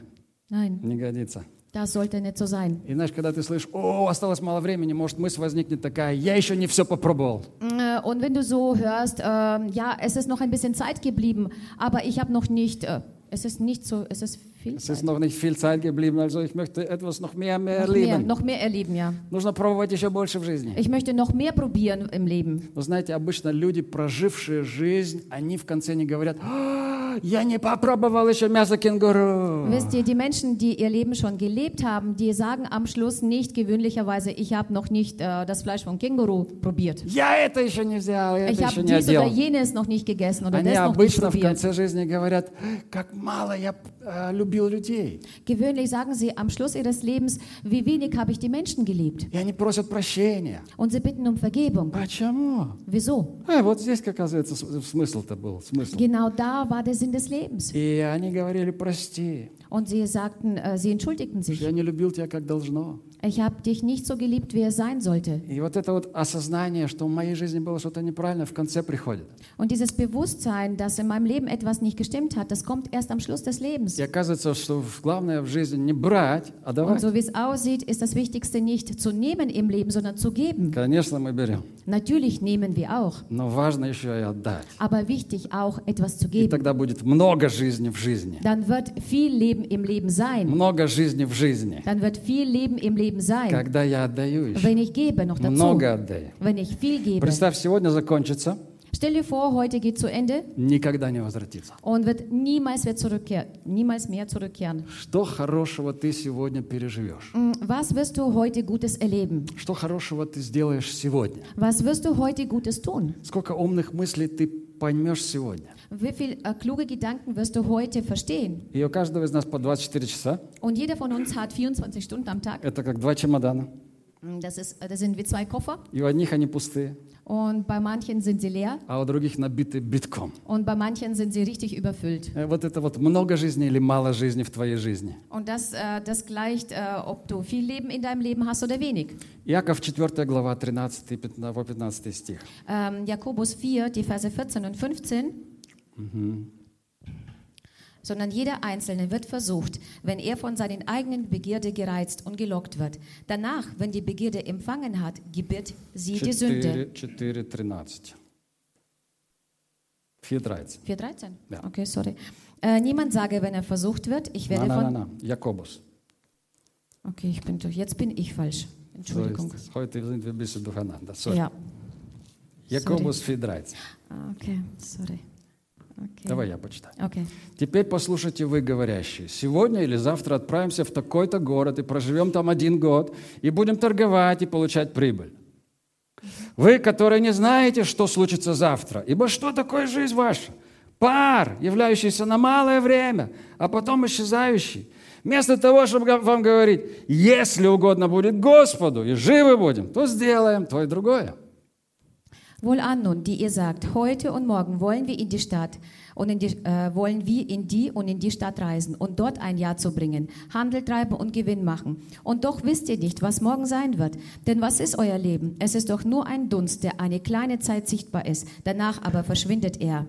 Nein, не годится. Das sollte nicht so sein. И знаешь, когда ты слышишь, о, осталось мало времени, может мысль возникнет такая, я еще не все попробовал. Äh, Und wenn du so hörst, ähm, ja, es ist noch ein bisschen Zeit geblieben, aber ich habe noch nicht, äh, es ist nicht so, es ist viel Es Zeit. ist noch nicht viel Zeit geblieben, also ich möchte etwas noch mehr, mehr Noch mehr, erleben. noch mehr erleben, ja. Нужно пробовать еще больше в жизни. Ich möchte noch mehr probieren im Leben. Вы знаете, обычно люди, прожившие жизнь, они в конце не говорят, «А, я не попробовал еще мясо кенгуру. Wisst ihr, die Menschen, die ihr Leben schon gelebt haben, die sagen am Schluss nicht gewöhnlicherweise, ich habe noch nicht äh, das Fleisch vom Känguru probiert. Я это еще не взял, я Ich это еще habe не dies oder одел. jenes noch nicht gegessen oder Они das noch nicht обычно в probiert. конце жизни говорят, как мало я э, любил людей. Gewöhnlich sagen sie am Schluss ihres Lebens, wie wenig habe ich die Menschen geliebt. И они просят прощения. Und sie bitten um Vergebung. Почему? Wieso? А, вот здесь, как оказывается, с- смысл-то был. Смысл. Genau da war der Sinn des Lebens. И они говорили, прости, Und sie sagten, äh, sie entschuldigten что sich. я не любил тебя, как должно. Ich habe dich nicht so geliebt, wie es sein sollte. И вот это вот осознание, что в моей жизни было что-то неправильно, в конце приходит. Und dieses Bewusstsein, dass in meinem Leben etwas nicht gestimmt hat, das kommt erst am Schluss des Lebens. И оказывается, что главное в жизни не брать, а Und давать. so wie es aussieht, ist das Wichtigste nicht zu nehmen im Leben, sondern zu geben. Конечно, мы берем. Natürlich nehmen wir auch, Но важно еще и отдать. aber wichtig auch etwas zu И geben. тогда будет много жизни в жизни. Dann wird viel Leben im Leben sein. Много жизни в жизни. Dann wird viel Leben im Leben sein, Когда я отдаю еще. wenn ich gebe noch dazu. Много отдаю. Wenn ich viel gebe. Представь, сегодня закончится, Stell dir vor, heute geht zu Ende никогда не возвратится. und wird niemals, mehr zurückkehren, niemals mehr zurückkehren. Что хорошего ты сегодня переживешь? Mm, Was wirst du heute Gutes erleben? Что хорошего ты сделаешь сегодня? Was wirst du heute Gutes tun? Сколько умных мыслей ты поймешь сегодня? Wie viele äh, kluge Gedanken wirst du heute verstehen? И у каждого из нас по 24 часа. Und jeder von uns hat 24 Stunden am Tag. Это как два чемодана. Mm, Das, ist, äh, das sind wie zwei Koffer. И у одних они пустые, Und bei manchen sind sie leer а у других набиты битком. und bei manchen sind sie richtig überfüllt. Э, Вот это вот много жизни или мало жизни в твоей жизни. Und das, äh, das gleicht, äh, ob du viel Leben in deinem Leben hast oder wenig. Иаков 4 глава 13 и 15, по 15 стих. Ähm, Jakobus 4, die Verse 14 und 15. Mhm. Sondern jeder Einzelne wird versucht, wenn er von seinen eigenen Begierde gereizt und gelockt wird. Danach, wenn die Begierde empfangen hat, gebiert sie 4, die Sünde. 4,13. 4,13. 4,13? Ja. Okay, sorry. Äh, niemand sage, wenn er versucht wird, ich werde nein, nein, von... Nein, nein, Jakobus. Okay, ich bin durch. Jetzt bin ich falsch. Entschuldigung. So Heute sind wir ein bisschen durcheinander. Sorry. Ja. Jakobus 4,13. Ah, okay, sorry. Okay. Давай я почитаю. Okay. Теперь послушайте вы, говорящие. Сегодня или завтра отправимся в такой-то город и проживем там один год, и будем торговать и получать прибыль. Вы, которые не знаете, что случится завтра, ибо что такое жизнь ваша? Пар, являющийся на малое время, а потом исчезающий. Вместо того, чтобы вам говорить, если угодно будет Господу, и живы будем, то сделаем то и другое. Wohlan nun, die ihr sagt, heute und morgen wollen wir in die Stadt und in die, äh, wollen wir in die und in die Stadt reisen und dort ein Jahr zubringen, Handel treiben und Gewinn machen. Und doch wisst ihr nicht, was morgen sein wird. Denn was ist euer Leben? Es ist doch nur ein Dunst, der eine kleine Zeit sichtbar ist, danach aber verschwindet er.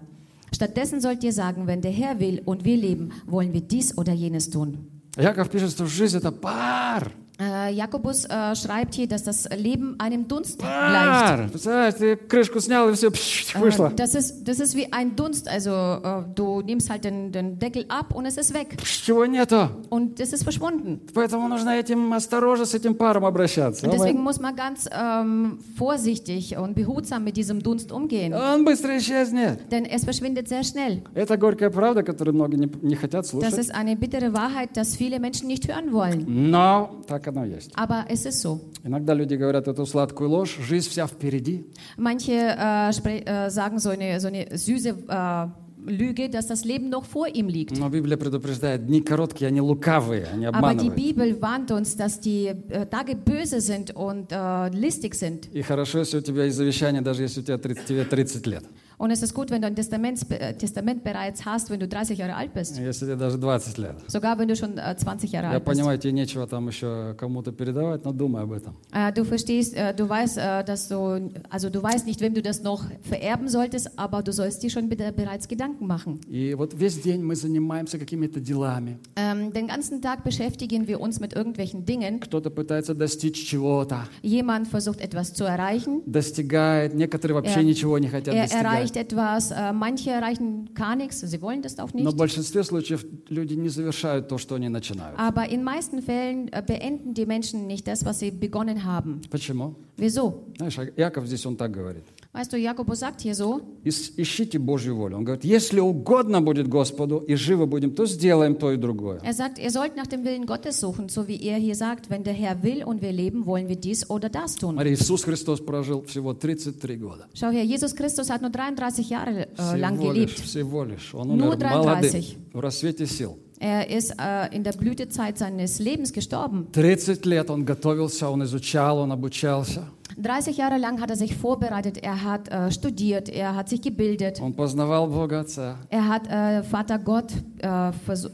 Stattdessen sollt ihr sagen, wenn der Herr will und wir leben, wollen wir dies oder jenes tun. Яков пишет, что жизнь – это пар. Äh, Jakobus äh, schreibt hier, dass das Leben einem Dunst gleicht. Пар. Представляешь, ты крышку снял, и все вышло. Äh, Das ist, das ist wie ein Dunst. Also äh, du nimmst halt den, den Deckel ab und es ist weg. Чего нету. Und es ist verschwunden. Поэтому нужно этим осторожно с этим паром обращаться. Und deswegen muss man ganz ähm, vorsichtig und behutsam mit diesem Dunst umgehen. Он быстро исчезнет. Denn es verschwindet sehr schnell. Это горькая правда, которую многие не, не хотят Das слушать. ist eine bittere Wahrheit, dass viele Menschen nicht hören wollen. Но так оно есть. Aber es ist so. Иногда люди говорят эту сладкую ложь, жизнь вся впереди. Manche äh, spre- äh, sagen so eine, so eine süße äh, Lüge, dass das Leben noch vor ihm liegt. Но Библия предупреждает, дни короткие, они лукавые, они Aber die обманывают. Bibel warnt uns, dass die äh, Tage böse sind und äh, listig sind. И хорошо, если у тебя есть завещание, даже если у тебя 30, тебе 30 лет. Und es ist gut, wenn du ein Testament, äh, Testament bereits hast, wenn du 30 Jahre alt bist. если тебе даже 20 лет. Sogar wenn du schon äh, 20 Jahre Я alt bist. понимаю, тебе нечего там еще кому-то передавать, но думай об этом. Äh, du verstehst, äh, du weißt, äh, dass du, also du weißt nicht, wem du das noch vererben solltest, aber du sollst dir schon be- bereits Gedanken machen. И вот весь день мы занимаемся какими-то делами. Ähm, den ganzen Tag beschäftigen wir uns mit irgendwelchen Dingen. Кто-то пытается достичь чего-то, Jemand versucht etwas zu erreichen. достигает, некоторые вообще Er- ничего не хотят Er достигать. erreicht etwas, äh, manche erreichen gar nichts, sie wollen das auch Но nicht. в большинстве случаев люди не завершают то, что они начинают. Aber in meisten Fällen äh, beenden die Menschen nicht das, was sie begonnen haben. Почему? Wieso? Знаешь, Яков здесь он так говорит. Weißt du, Jakobus sagt hier so, «Ис- Ищите Божью волю. Он говорит, если угодно будет Господу, и живы будем, то сделаем то и другое. er sagt, ihr sollt nach dem Willen Gottes suchen, so wie er hier sagt, wenn der Herr will und wir leben, wollen wir dies oder das tun. Смотри, Иисус Христос прожил всего 33 года. Schau her, Jesus Christus hat nur 33 Jahre äh, lang Всего лишь, gelebt. всего лишь. Он Nur умер молодым, 33. в рассвете сил. Er ist äh, in der Blütezeit seines Lebens gestorben. 30 лет он готовился, он изучал, он обучался. 30 Jahre lang hat er sich vorbereitet, er hat äh, studiert, er hat sich gebildet, Он познавал Бога Отца. er hat äh, Vater Gott äh, versu-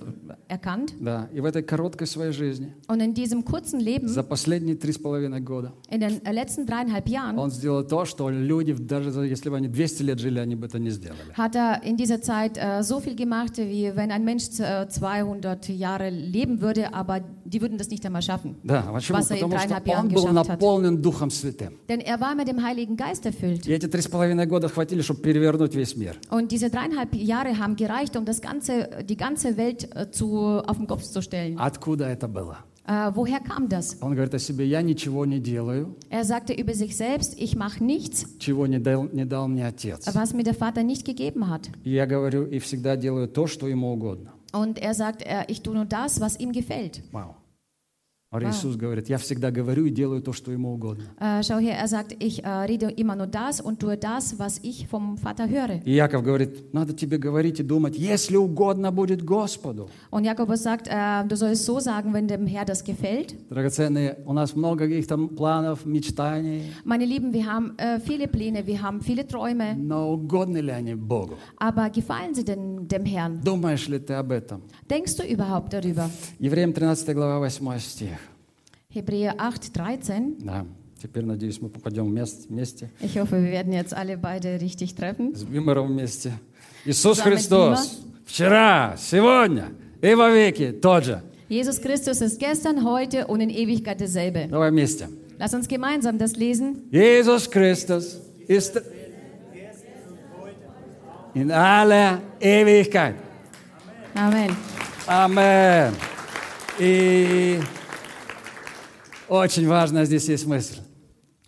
erkannt. Да. И в этой короткой своей жизни, Und in diesem kurzen Leben, за последние три с половиной года, in den äh, letzten dreieinhalb Jahren, он сделал то, что люди, даже если бы они 200 лет жили, они бы это не сделали. hat er in dieser Zeit äh, so viel gemacht, wie wenn ein Mensch äh, 200 Jahre leben würde, aber die würden das nicht einmal schaffen. Да, почему? Was er in Потому что dreieinhalb Jahren он был geschafft hat. наполнен Духом Святым. Denn er war mit dem Heiligen Geist erfüllt. И эти три с половиной года хватили, чтобы перевернуть весь мир. Und diese dreieinhalb Jahre haben gereicht, um das ganze, die ganze Welt äh, zu, auf den Kopf zu stellen. Откуда это было? Äh, woher kam das? Он говорит о себе, я ничего не делаю, Er sagte über sich selbst, ich mache nichts, чего не дал, не дал мне Отец. was mir der Vater nicht gegeben hat. И я говорю и всегда делаю то, что ему угодно. Und er sagt, äh, ich tue nur das, was ihm gefällt. Вау. А Вау. Иисус говорит, я всегда говорю и делаю то, что ему угодно. Äh, schau her, er sagt, ich äh, rede immer nur das und tue das, was ich vom Vater höre. И Яков говорит, надо тебе говорить и думать, если угодно будет Господу. Und Jakobus sagt, äh, du sollst so sagen, wenn dem Herr das gefällt. Драгоценные, у нас много каких-то планов, мечтаний, Meine Lieben, wir haben äh, viele Pläne, wir haben viele Träume, но угодны ли они Богу? aber gefallen sie denn dem Herrn? Думаешь ли ты об этом? Denkst du überhaupt darüber? Евреям 13 глава 8 стих. Hebräer 8, 13. Да. Теперь, надеюсь, мы попадем вместе, вместе Ich hoffe, wir werden jetzt alle beide richtig treffen. с Вимером вместе. Иисус Zusammen mit Христос вчера, сегодня и во веки тот же. Jesus Christus ist gestern, heute und in Ewigkeit dasselbe. Давай вместе. Lass uns gemeinsam das lesen. Иисус Христос ist in aller Ewigkeit. Amen. Амен. И Очень важная здесь есть мысль.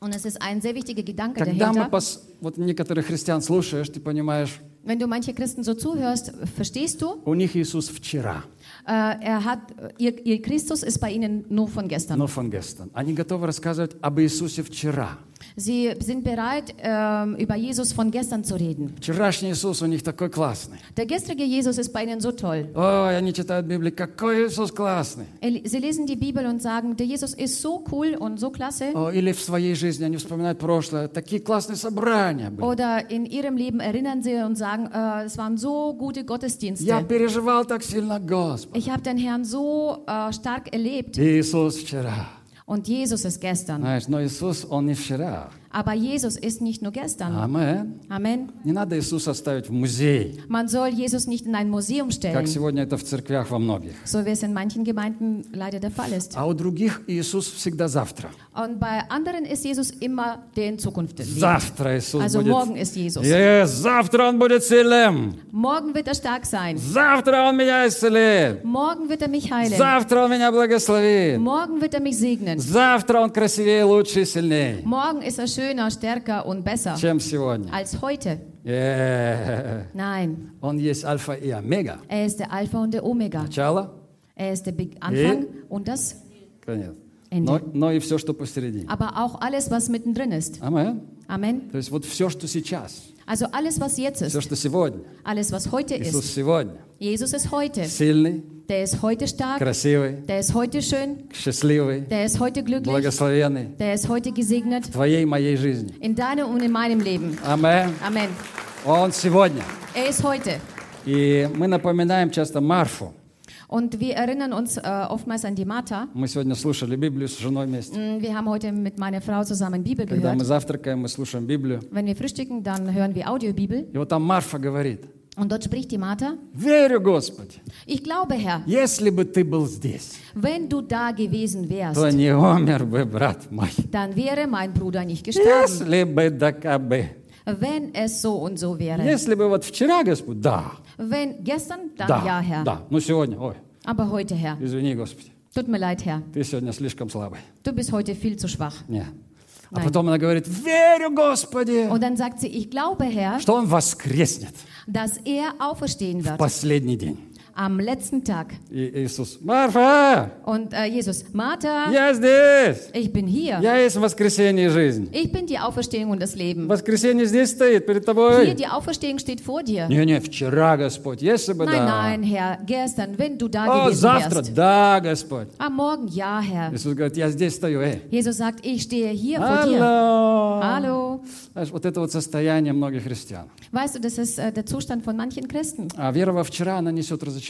Und es ist ein sehr wichtiger Gedanke Когда мы пос... вот некоторых христиан слушаешь, ты понимаешь, Wenn du manche Christen so zuhörst, verstehst du, у них Иисус вчера, äh, er hat, ihr, ihr Christus ist bei ihnen nur von gestern. но von gestern. Они готовы рассказывать об Иисусе вчера. Sie sind bereit, ähm, über Jesus von gestern zu reden. Вчерашний Иисус у них такой классный. Der gestrige Jesus ist bei ihnen so toll. Ой, они читают Библию, какой Иисус классный. Er- Sie lesen die Bibel und sagen, der Jesus ist so cool und so klasse. О, или в своей жизни они вспоминают прошлое. Такие классные собрания были. Oder in ihrem Leben erinnern sie und sagen, äh, es waren so gute Я Gottesdienste. переживал так сильно Господа. Ich habe den Herrn so äh, stark erlebt. Иисус вчера. Und Jesus ist gestern. Знаешь, но Иисус, Он не вчера. Aber Jesus ist nicht nur gestern. Амен. Amen. Не надо Иисуса ставить в музей, Man soll Jesus nicht in ein Museum как stellen, сегодня это в церквях во многих. so wie es in manchen Gemeinden leider der Fall ist. А у других Иисус всегда завтра. Und bei anderen ist Jesus immer der in Zukunft lebt. Завтра Иисус Also будет... morgen ist Jesus. Yes, завтра Он будет сильным. Morgen wird er stark sein. Завтра Он меня исцелит. Morgen wird er mich heilen. Завтра Он меня благословит. Morgen wird er mich segnen. Завтра Он красивее, лучше и сильнее, Morgen ist er schöner, stärker und besser чем сегодня. als heute. Yeah. Nein, Он есть альфа и омега. er ist der Alpha und der Omega. Начало, Er ist der Be Anfang und das конец. Ende. Но, но и все, что посередине. aber auch alles, was mittendrin ist. Амен. Amen. То есть вот все, что сейчас, Also alles, was jetzt все, ist, что сегодня. alles, was heute Иисус ist. сегодня Jesus ist heute. сильный, Der ist heute stark. красивый, Der ist heute schön. счастливый, Der ist heute glücklich. благословенный Der ist heute gesegnet. в твоей и моей жизни. In deinem und in meinem Leben. Амен. Amen. Он сегодня. Er ist heute. И мы напоминаем часто Марфу. Und wir erinnern uns äh, oftmals an die Martha. Мы сегодня слушали Библию с женой вместе. Mm, Wir haben heute mit meiner Frau zusammen Bibel Когда мы gehört. завтракаем, мы слушаем Библию. Wenn wir frühstücken, dann hören wir Audiobibel. И вот там Марфа говорит, Und dort spricht die Martha, верю, Господи, ich glaube, Herr, если бы ты был здесь, wenn du da gewesen то wärst, не умер бы брат мой. dann wäre mein Bruder nicht gestorben. Если бы да кабы. Wenn es so und so wäre. Если бы вот вчера, Господь, да, Wenn gestern, dann да, ja, Herr. да. Ну сегодня, ой, Aber heute, Herr. извини, Господи, Tut mir leid, Herr. ты сегодня слишком слабый. Du bist heute viel zu schwach. Не. А потом она говорит, верю, Господи, Und dann sagt sie, ich glaube, Herr, что он воскреснет dass er auferstehen в wird. последний день. am letzten Tag. И Иисус, Марфа, Und äh, Jesus, Martha, я здесь. ich bin hier. Я есть воскресенье и жизнь. Ich bin die Auferstehung und das Leben. Воскресенье здесь стоит перед Hier, тобой. die Auferstehung steht vor dir. Не-не, вчера, Господь, если бы Nein, да. nein, Herr, gestern, wenn du da О, gewesen завтра, wärst. да, Господь. Am Morgen, ja, Herr. Иисус говорит, я здесь стою, эй. Jesus sagt, ich stehe hier vor dir. Алло. Hallo. Знаешь, вот это вот состояние многих христиан. Weißt du, das ist äh, der Zustand von manchen Christen. А вера во вчера, она несет разочарование.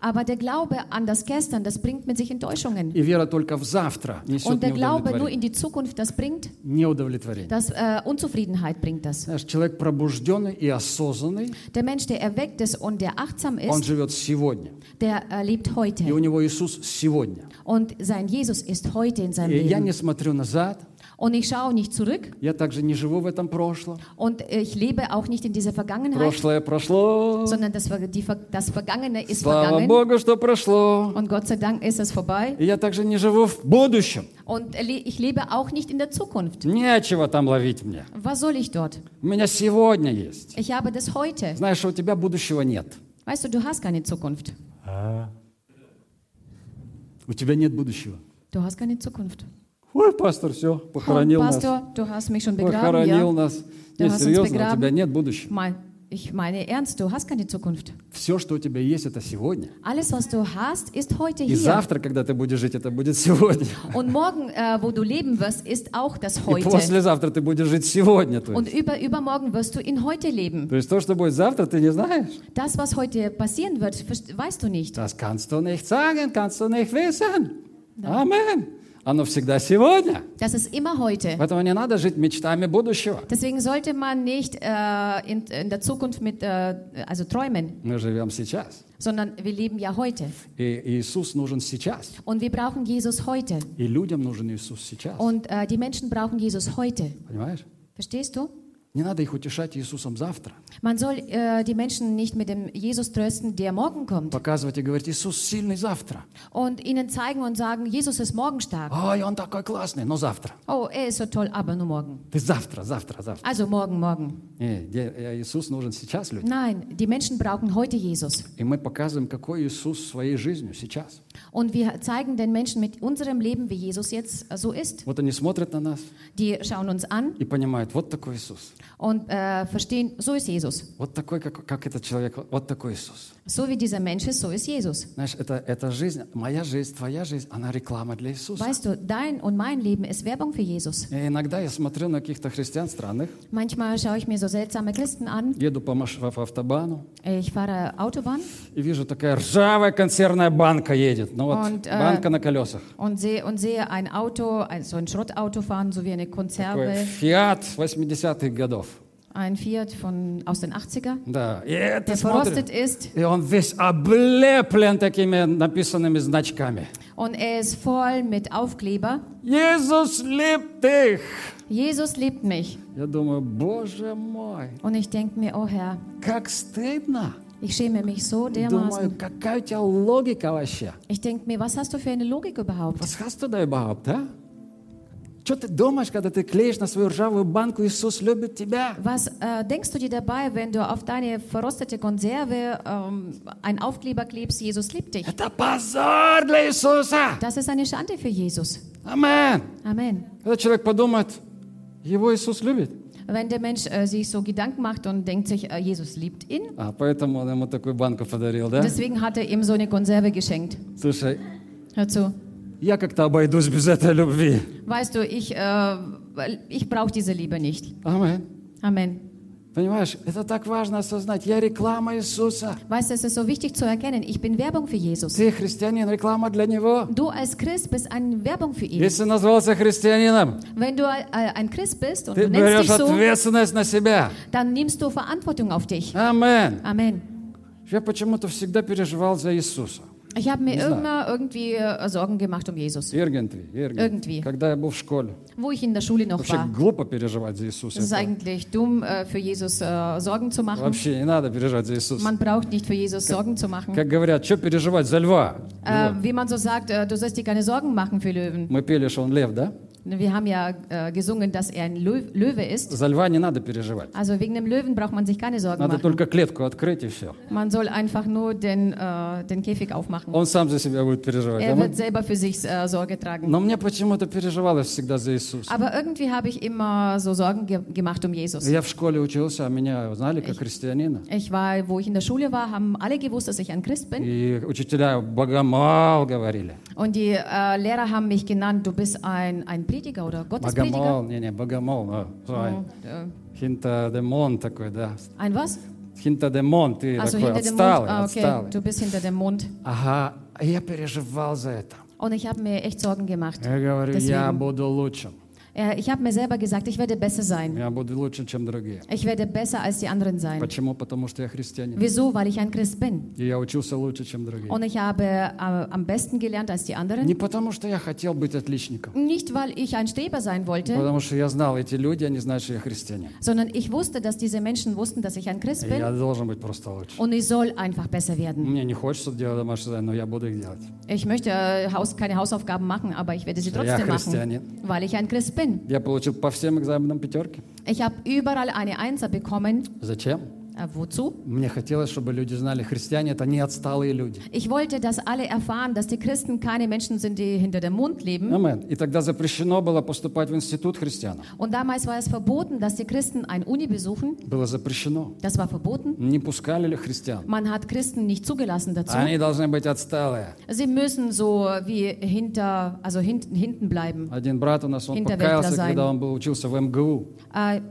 Aber der Glaube an das Gestern, das bringt mit sich Enttäuschungen. И вера только в завтра несет Und der Glaube nur неудовлетворение. in die Zukunft, das bringt, неудовлетворение. das äh, Unzufriedenheit bringt das. Знаешь, человек пробужденный и осознанный, Der Mensch, der erweckt ist und der achtsam он ist, живет сегодня. der äh, lebt И heute. у него Иисус сегодня. Und sein Jesus ist heute in seinem И я не Leben. смотрю назад, Und ich schaue nicht zurück я также не живу в этом прошлом. und ich lebe auch nicht in dieser Vergangenheit, Прошлое прошло. sondern das, die, das Vergangene ist Слава vergangen. Богу, что прошло. Und Gott sei Dank ist es vorbei. И я также не живу в будущем. Und ich lebe auch nicht in der Zukunft. Нечего там ловить мне. Was soll ich dort? У меня сегодня есть. Ich habe das heute. Знаешь, у тебя будущего нет. Weißt du, du hast keine Zukunft. У тебя нет будущего. Du hast keine Zukunft. Ой, пастор, все, Oh, похоронил нас. Pastor, du hast mich schon. Похоронил Ja. нас. Нет, серьезно, у тебя нет будущего. Mein, ich meine ernst, du hast keine Zukunft. Все, что у тебя есть, это сегодня. Alles, was du hast, ist heute И hier. завтра, когда ты будешь жить, это будет сегодня. Und morgen, äh, wo du leben wirst, ist auch das И heute. послезавтра ты будешь жить сегодня. То Und есть. über, übermorgen wirst du in heute leben. то есть то, что будет завтра, ты не знаешь. Das, was heute passieren wird, weißt du nicht. Das kannst du nicht sagen, kannst du nicht wissen. Amen. Оно всегда сегодня. Das ist immer heute. Поэтому не надо жить мечтами будущего. Deswegen sollte man nicht äh, in, in der Zukunft mit, äh, also träumen, Мы живем сейчас. sondern wir leben ja heute. И Иисус нужен сейчас. Und wir brauchen Jesus heute. И людям нужен Иисус сейчас. Und äh, die Menschen brauchen Jesus heute. Понимаешь? Verstehst du? Не надо их утешать Иисусом завтра. Man soll äh, die Menschen nicht mit dem Jesus trösten, der morgen kommt. Показывать и говорить, Иисус сильный завтра. Und ihnen zeigen und sagen, Jesus ist morgen stark. Ой, он такой классный, но завтра. Oh, er ist so toll, aber nur morgen. Ты завтра, завтра, завтра. Also morgen, morgen. Не, э, Иисус нужен сейчас людям. Nein, die Menschen brauchen heute Jesus. И мы показываем, какой Иисус своей жизнью сейчас. Und wir zeigen den Menschen mit unserem Leben, wie Jesus jetzt äh, so ist. Вот они смотрят на нас Die schauen uns an и понимают, вот такой Иисус. und äh, verstehen, so ist Jesus. Вот такой, как, как этот человек, вот такой Иисус. So wie dieser Mensch ist, so ist Jesus. Знаешь, это, эта жизнь, моя жизнь, твоя жизнь, она реклама для Иисуса. Weißt du, dein und mein Leben ist Werbung für Jesus. И иногда я смотрю на каких-то христиан странных, Manchmal schaue ich mir so seltsame Christen an. еду по, маш- по автобану Ich fahre Autobahn и вижу, такая ржавая консервная банка едет. Ну вот, Und, äh, банка на колесах. und sehe, und sehe ein Auto, ein, so ein Schrottauto fahren, so wie eine Такой Konserve, Фиат 80-х годов. ein Fiat von, aus den 80er, Да, и это der смотришь, verrostet ist и он весь облеплен такими написанными значками. und er ist voll mit Aufkleber. Иисус liebt dich. Jesus liebt mich. Я думаю, боже мой, Und ich denke mir, oh Herr, как стыдно. ich schäme mich so Думаю, dermaßen. какая у тебя логика вообще? Ich denke mir, was hast du für eine Logik überhaupt? Was hast du da überhaupt, а? Что ты думаешь, когда ты клеишь на свою ржавую банку, Иисус любит тебя? Was äh, denkst du dir dabei, wenn du auf deine verrostete Konserve ähm, einen Aufkleber klebst, Jesus liebt dich? Это позор для Иисуса. Das ist eine Schande für Jesus. Амен. Amen. Когда человек подумает, его Иисус любит, Wenn der Mensch äh, sich so Gedanken macht und denkt sich, äh, Jesus liebt ihn, а поэтому он ему такую банку подарил, да? deswegen hat er ihm so eine Konserve geschenkt. Слушай, Hör zu. я как-то обойдусь без этой любви. Weißt du, ich, äh, weil ich brauche diese Liebe nicht. Амен. Amen. Понимаешь, это так важно осознать. Я реклама Иисуса. Weißt du, es ist so wichtig zu erkennen, ich bin Werbung für Jesus. Ты христианин, реклама для Него. Du als Christ bist eine Werbung für ihn. Если назвался христианином, Wenn du äh, ein Christ bist und ты du nennst берешь dich so, ответственность на себя. dann nimmst du Verantwortung auf dich. Амен. Amen. Я почему-то всегда переживал за Иисуса. Ich habe mir Не знаю. immer irgendwie äh, Sorgen gemacht um Jesus. Irgendwie, irgendwie. Irgendwie. Когда я был в школе. Wo ich in der Schule noch Вообще war. глупо переживать за Иисуса. Es ist Это eigentlich dumm, äh, für Jesus äh, Sorgen zu machen. Вообще не надо переживать за Иисуса. Man braucht nicht für Jesus Sorgen zu machen. Как говорят, что переживать за льва? Äh, wie man so sagt, äh, du sollst dir keine Sorgen machen für Löwen. Мы пели, что он лев, да? Wir haben ja äh, gesungen, dass er ein Lö Löwe ist. За льва не надо переживать. Also wegen dem Löwen braucht man sich keine Sorgen Надо machen. только клетку открыть и все. Man soll einfach nur den, äh, den Käfig aufmachen. Он сам за себя будет переживать. Er Аминь. wird selber für sich äh, Sorge tragen. Но мне почему-то переживалось всегда за Иисуса. Aber irgendwie habe ich immer so Sorgen ge gemacht um Jesus. Я в школе учился, а меня знали как христианина. Ich war, wo ich in der Schule war, haben alle gewusst, dass ich ein Christ bin. И учителя «богомол» говорили. Und die äh, Lehrer haben mich genannt, du bist ein, ein Prediger oder Gottesprediger. Богомол, не-не, богомол. а, ой, Äh, Хинтодемон такой, да. Ein was? Хинтодемон, ты Also такой hinter dem Mond. отсталый, Ah, okay, отсталый. du bist hinter dem Mond. Ага, а я переживал за это. Und ich habe mir echt Sorgen gemacht. Я говорю, Deswegen. я буду лучшим. Äh, Ich habe mir selber gesagt, ich werde besser sein. Я буду лучше, чем другие. Ich werde besser als die anderen sein. Почему? Потому что я христианин. Wieso? Weil ich ein Christ bin. И я учился лучше, чем другие. Und ich habe äh, am besten gelernt als die anderen. Не потому, что я хотел быть отличником. Nicht, weil ich ein Streber sein wollte, Потому что я знал, эти люди, они знают, что я христианин. sondern ich wusste, dass diese Menschen wussten, dass ich ein Christ И я bin должен быть просто лучше. und ich soll einfach besser werden. Мне не хочется делать домашнее задание, но я буду их делать. Ich möchte äh, Haus, keine Hausaufgaben machen, aber ich werde sie Ja, trotzdem Christianin. machen, weil ich ein Christ bin. Я получил по всем экзаменам пятерки. Ich habe überall eine Einser bekommen. Зачем? Äh, wozu? Мне хотелось, чтобы люди знали, христиане – это не отсталые люди. Ich wollte, dass alle erfahren, dass die Christen keine Menschen sind, die hinter dem Mond leben. Амен. И тогда запрещено было поступать в институт христиан. Und damals war es verboten, dass die Christen ein Uni besuchen. Было запрещено. Das war verboten. Не пускали ли христиан? Man hat Christen nicht zugelassen dazu. Они должны быть отсталые. Sie müssen so wie hinter, also hinten, hinten bleiben. Один брат у нас, он покаялся, когда он был, учился в МГУ. Äh,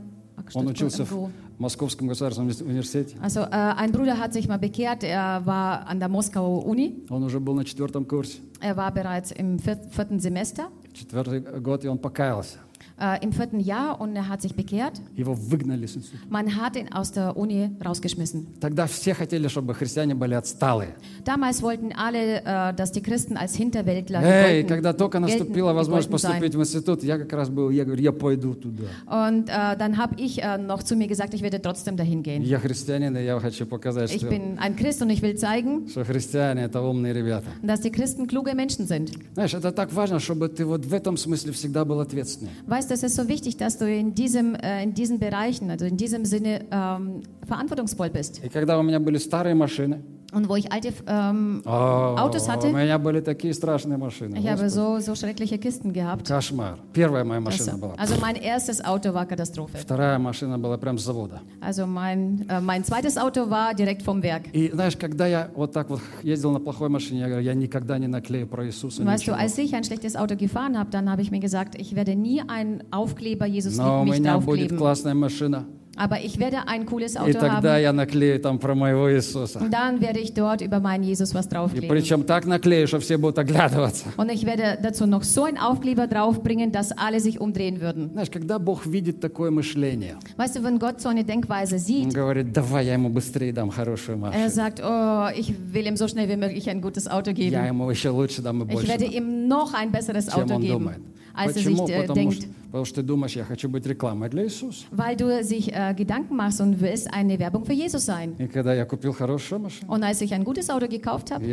Он учился в Московском государственном университете. also äh, ein Bruder hat sich mal bekehrt. Er war an der Moskauer Uni. Он уже был на четвертом курсе. Er war bereits im vier- vierten Semester, Четвертый год, и он покаялся. äh, im vierten Jahr und er hat sich bekehrt. Его выгнали с института. Man hat ihn aus der Uni rausgeschmissen. Тогда все хотели, чтобы христиане были отсталые. Damals wollten alle, äh, dass die Christen als Hinterwäldler Эй, die когда только gelten- наступила die возможность wollten sein. поступить в институт, я как раз был, я говорю, я пойду туда. Und äh, dann habe ich äh, noch zu mir gesagt, ich werde trotzdem dahin gehen. Я христианин, и я хочу показать, Ich что, bin ein Christ und ich will zeigen, что христиане – это умные ребята. dass die Christen kluge Menschen sind. Знаешь, это так важно, чтобы ты вот в этом смысле всегда был ответственным. Weißt du, es ist so wichtig, dass du in, diesem, äh, in diesen Bereichen, also in diesem Sinne, ähm, verantwortungsvoll bist. И когда у меня были старые машины, Und wo ich alte ähm, о, Autos hatte? у меня были такие страшные машины. ich habe Господи, so, so schreckliche Kisten gehabt. Кошмар. Первая моя машина Also, была. also mein erstes Auto war Katastrophe. Вторая машина была прям с завода. Also mein, äh, mein zweites Auto war direkt vom Werk. И знаешь, когда я вот так вот ездил на плохой машине, я говорю, я никогда не наклею про Иисуса Und weißt du, ничего. als ich ein schlechtes Auto gefahren habe, dann habe ich mir gesagt, ich werde nie einen Aufkleber Jesus Но у liebt mich меня будет draufkleben. классная машина. Aber ich werde ein cooles И Auto тогда haben. я наклею там про моего Иисуса. Und dann werde ich dort über meinen Jesus was И draufkleben. причем так наклею, что все будут оглядываться. Und ich werde dazu noch so einen Aufkleber draufbringen, dass alle sich umdrehen würden. Знаешь, когда Бог видит такое мышление, Weißt du, wenn Gott so eine Denkweise Он sieht, говорит, давай я ему быстрее дам хорошую er машину. sagt, oh, ich will ihm so schnell wie möglich ein gutes Auto Я geben. ему еще лучше дам и Ich больше, werde дам, ihm noch ein besseres чем Auto он geben, думает. als er sich Почему? äh, Потому denkt. что, Weil du sich äh, Gedanken machst und willst eine Werbung für Jesus sein. Und als ich ein gutes Auto gekauft habe,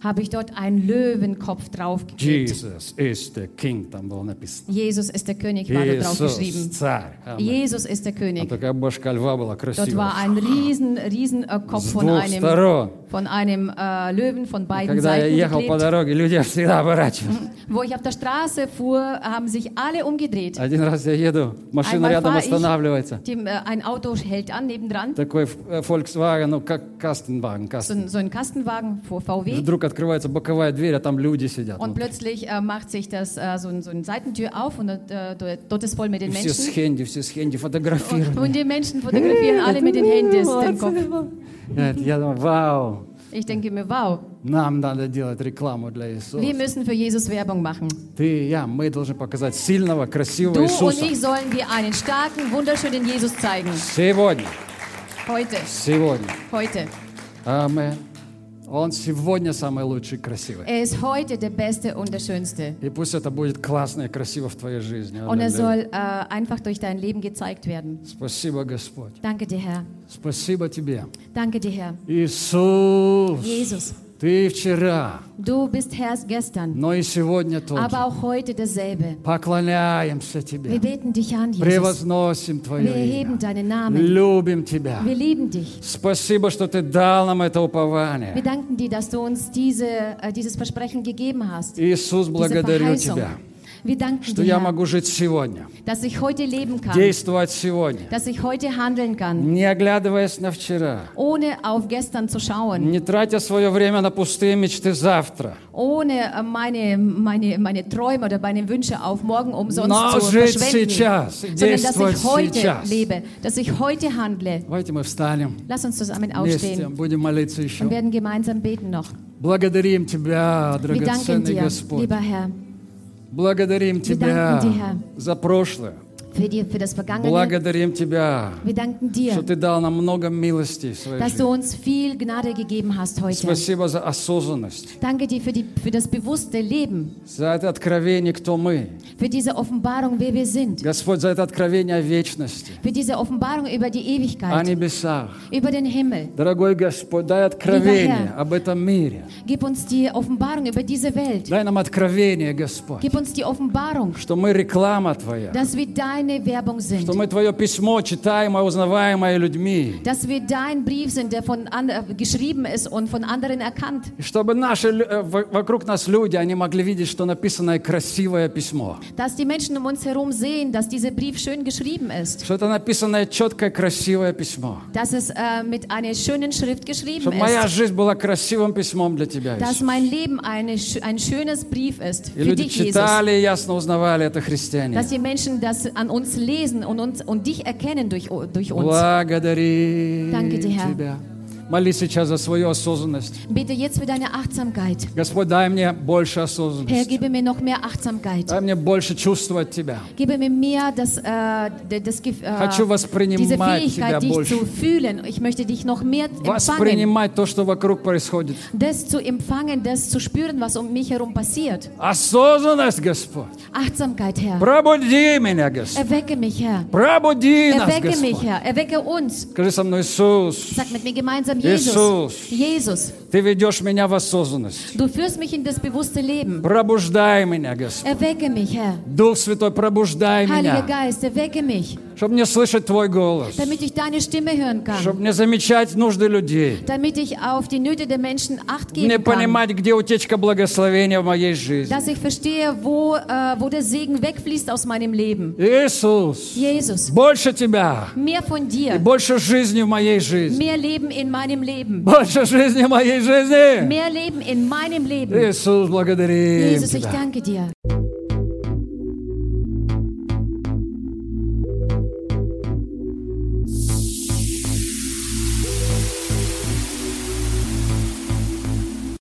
я там поместил льва. habe ich dort einen Löwenkopf draufgeklebt. Jesus is the king, там было написано. Jesus ist der König, war da drauf Иисус, geschrieben. царь. Амен. Jesus ist der А König. такая башка льва была Dort красивая. war ein riesen, riesen äh, Kopf С von двух einem, сторон. von einem äh, Löwen von beiden Когда я Seiten ехал по geklebt. дороге, люди всегда оборачивались. Wo ich auf der Straße fuhr, haben sich alle umgedreht. Один раз я еду, машина Einmal рядом fahr ich. останавливается. Dem, äh, ein Auto hält an nebendran, Такой э, Volkswagen, ну как Кастенваген, so Кастен. ein, so ein Kastenwagen vor VW. Вдруг открывается боковая дверь, а там люди сидят. Und plötzlich äh, macht sich das äh, so, ein, so eine Seitentür auf und äh, dort- dort ist voll mit И den все с Menschen. хенди, все с хенди фотографируют. Und die Menschen fotografieren alle mit den Handys den Kopf. Я я думаю, вау, Ich denke mir, wow, нам надо делать рекламу для wir Иисуса. müssen für Jesus Werbung machen. Ты и я, мы должны показать сильного, красивого Du und Иисуса. ich sollen wir einen starken, wunderschönen Jesus zeigen. Сегодня, Heute, сегодня. heute. Амен. Он сегодня самый лучший и красивый. Er ist heute der Beste und der Schönste. И пусть это будет классно и красиво в твоей жизни. Und er soll äh, einfach durch dein Leben gezeigt werden. Спасибо, Господь. Danke dir, Herr. Спасибо тебе. Danke dir, Herr. Иисус, Jesus, ты вчера, du bist Herr gestern, но и сегодня тоже. aber auch heute dasselbe. Поклоняемся Wir тебе. beten dich an, Jesus. Превозносим Wir Твое erheben имя. deinen Namen. Любим Тебя. Wir lieben dich. Спасибо, что Ты дал нам это Wir упование. danken dir, dass du uns diese, äh, dieses Versprechen gegeben hast. Иисус, благодарю. Тебя, Wir что я могу жить сегодня, действовать сегодня, не оглядываясь на вчера, не тратя свое время на пустые мечты завтра, но жить сейчас, действовать сейчас. Давайте мы встанем, вместе будем молиться еще. Благодарим Тебя, драгоценный Господь. Благодарим Тебя за прошлое für, die, für das Vergangene. Благодарим Тебя, Wir danken что dir, Ты дал нам много милости в своей dass du жизни. uns viel Gnade gegeben hast heute. Спасибо за осознанность, Danke dir für, die, für das bewusste Leben, за это откровение, кто мы. für diese Offenbarung, wer wir sind, Господь, за это откровение о вечности, für diese Offenbarung über die о Ewigkeit, небесах. über den Himmel. Дорогой Господь, дай откровение Herr. об этом мире. Gib uns die Offenbarung über diese Welt. Дай нам откровение, Господь, Gib uns die Offenbarung, что мы реклама Твоя, dass wir deine Werbung sind, что мы Твое письмо, читаемое, узнаваемое людьми. dass wir dein Brief sind, der von an, äh, geschrieben ist und von anderen erkannt. И чтобы наши, э, вокруг нас люди, они могли видеть, что написанное красивое письмо. Dass die Menschen um uns herum sehen, dass dieser Brief schön geschrieben ist, Что это написанное четкое, красивое письмо. dass es äh, mit einer schönen Schrift geschrieben Чтобы моя жизнь была красивым письмом для Тебя, dass Иисус. mein Leben eine, sch- ein schönes Brief ist И für люди dich, читали и ясно узнавали это христиане. Dass die Menschen das an uns lesen und, uns, und dich erkennen durch, durch uns. Danke dir, Herr. Тебя. Молись сейчас за свою осознанность. Bete jetzt für deine Achtsamkeit. Господь, дай мне больше Herr, осознанности. gebe mir noch mehr Achtsamkeit. Дай мне больше чувствовать Тебя. Gebe mir mehr das, äh, das, Gef- Хочу äh, diese воспринимать Тебя Fähigkeit, dich больше. zu fühlen. Ich möchte dich noch mehr empfangen. Воспринимать то, что вокруг происходит. Das zu empfangen, das zu spüren, was um mich herum passiert. Осознанность, Господь. Achtsamkeit, Herr. Пробуди меня, Господь. Erwecke mich, Herr. Пробуди нас, Erwecke mich, Господь. Herr. Erwecke uns. Скажи со мной, Иисус, Sag mit mir gemeinsam, Иисус. Jesus, Ты ведешь меня в осознанность. du führst mich in das bewusste Leben. Пробуждай меня, Господь. Erwecke mich, Herr. Дух Святой, пробуждай Heiliger меня, Geist, erwecke mich, чтобы мне слышать Твой голос, damit ich deine Stimme hören kann. чтобы мне замечать нужды людей, Damit ich auf die Nöte der Menschen Acht мне geben kann. понимать, где утечка благословения в моей жизни. Dass ich verstehe, wo, äh, wo der Segen wegfließt aus meinem Leben. Иисус, Jesus, больше Тебя mehr von и dir. больше жизни в моей жизни. Mehr Leben in meinem Leben. Больше жизни в моей жизни. Mehr Leben in meinem Leben. Иисус, благодарим Jesus, ich Тебя. danke dir.